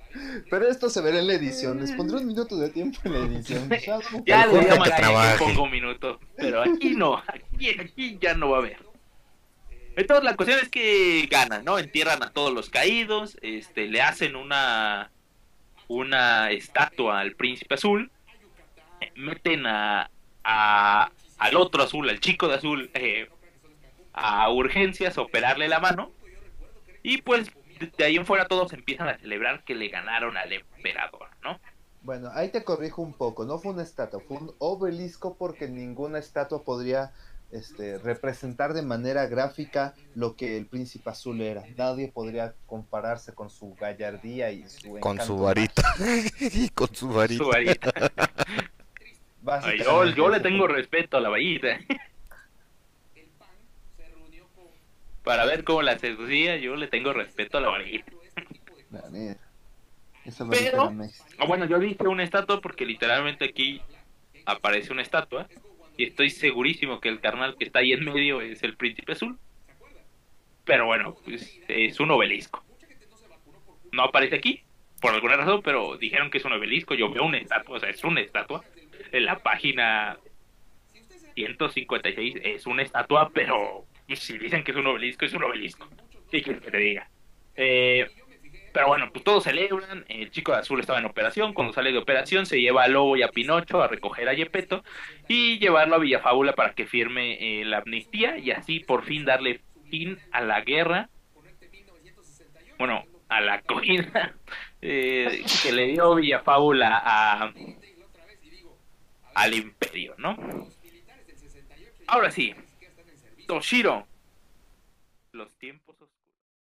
Speaker 3: Pero esto se verá en la edición, les pondré un minuto de tiempo en la edición. [LAUGHS]
Speaker 2: ya le que pongo un minuto, pero aquí no, aquí, aquí ya no va a haber. Entonces la cuestión es que ganan, ¿no? Entierran a todos los caídos, este, le hacen una una estatua al príncipe azul, meten a, a al otro azul, al chico de azul, eh, a urgencias, a operarle la mano. Y pues de ahí en fuera todos empiezan a celebrar que le ganaron al emperador, ¿no?
Speaker 3: Bueno, ahí te corrijo un poco, no fue una estatua, fue un obelisco porque ninguna estatua podría este, representar de manera gráfica lo que el príncipe azul era. Nadie podría compararse con su gallardía y su
Speaker 1: con su varita [LAUGHS] y con su varita. Su varita. [LAUGHS]
Speaker 2: yo, yo le tengo respeto a la varita. Para ver cómo la seducía, yo le tengo respeto a la varita. Pero, ah, bueno, yo dije una estatua porque literalmente aquí aparece una estatua y estoy segurísimo que el carnal que está ahí en medio es el príncipe azul. Pero bueno, pues, es un obelisco. No aparece aquí, por alguna razón, pero dijeron que es un obelisco. Yo veo una estatua, o sea, es una estatua. En la página 156 es una estatua, pero y si dicen que es un obelisco, es un obelisco. ¿Qué quieres que te diga? Eh, pero bueno, pues todos celebran. El chico de azul estaba en operación. Cuando sale de operación, se lleva a Lobo y a Pinocho a recoger a Yepeto y llevarlo a Villafábula para que firme eh, la amnistía y así por fin darle fin a la guerra. Bueno, a la comida [LAUGHS] eh, que le dio Villafábula a, al imperio, ¿no? Ahora sí, Toshiro. Los tiempos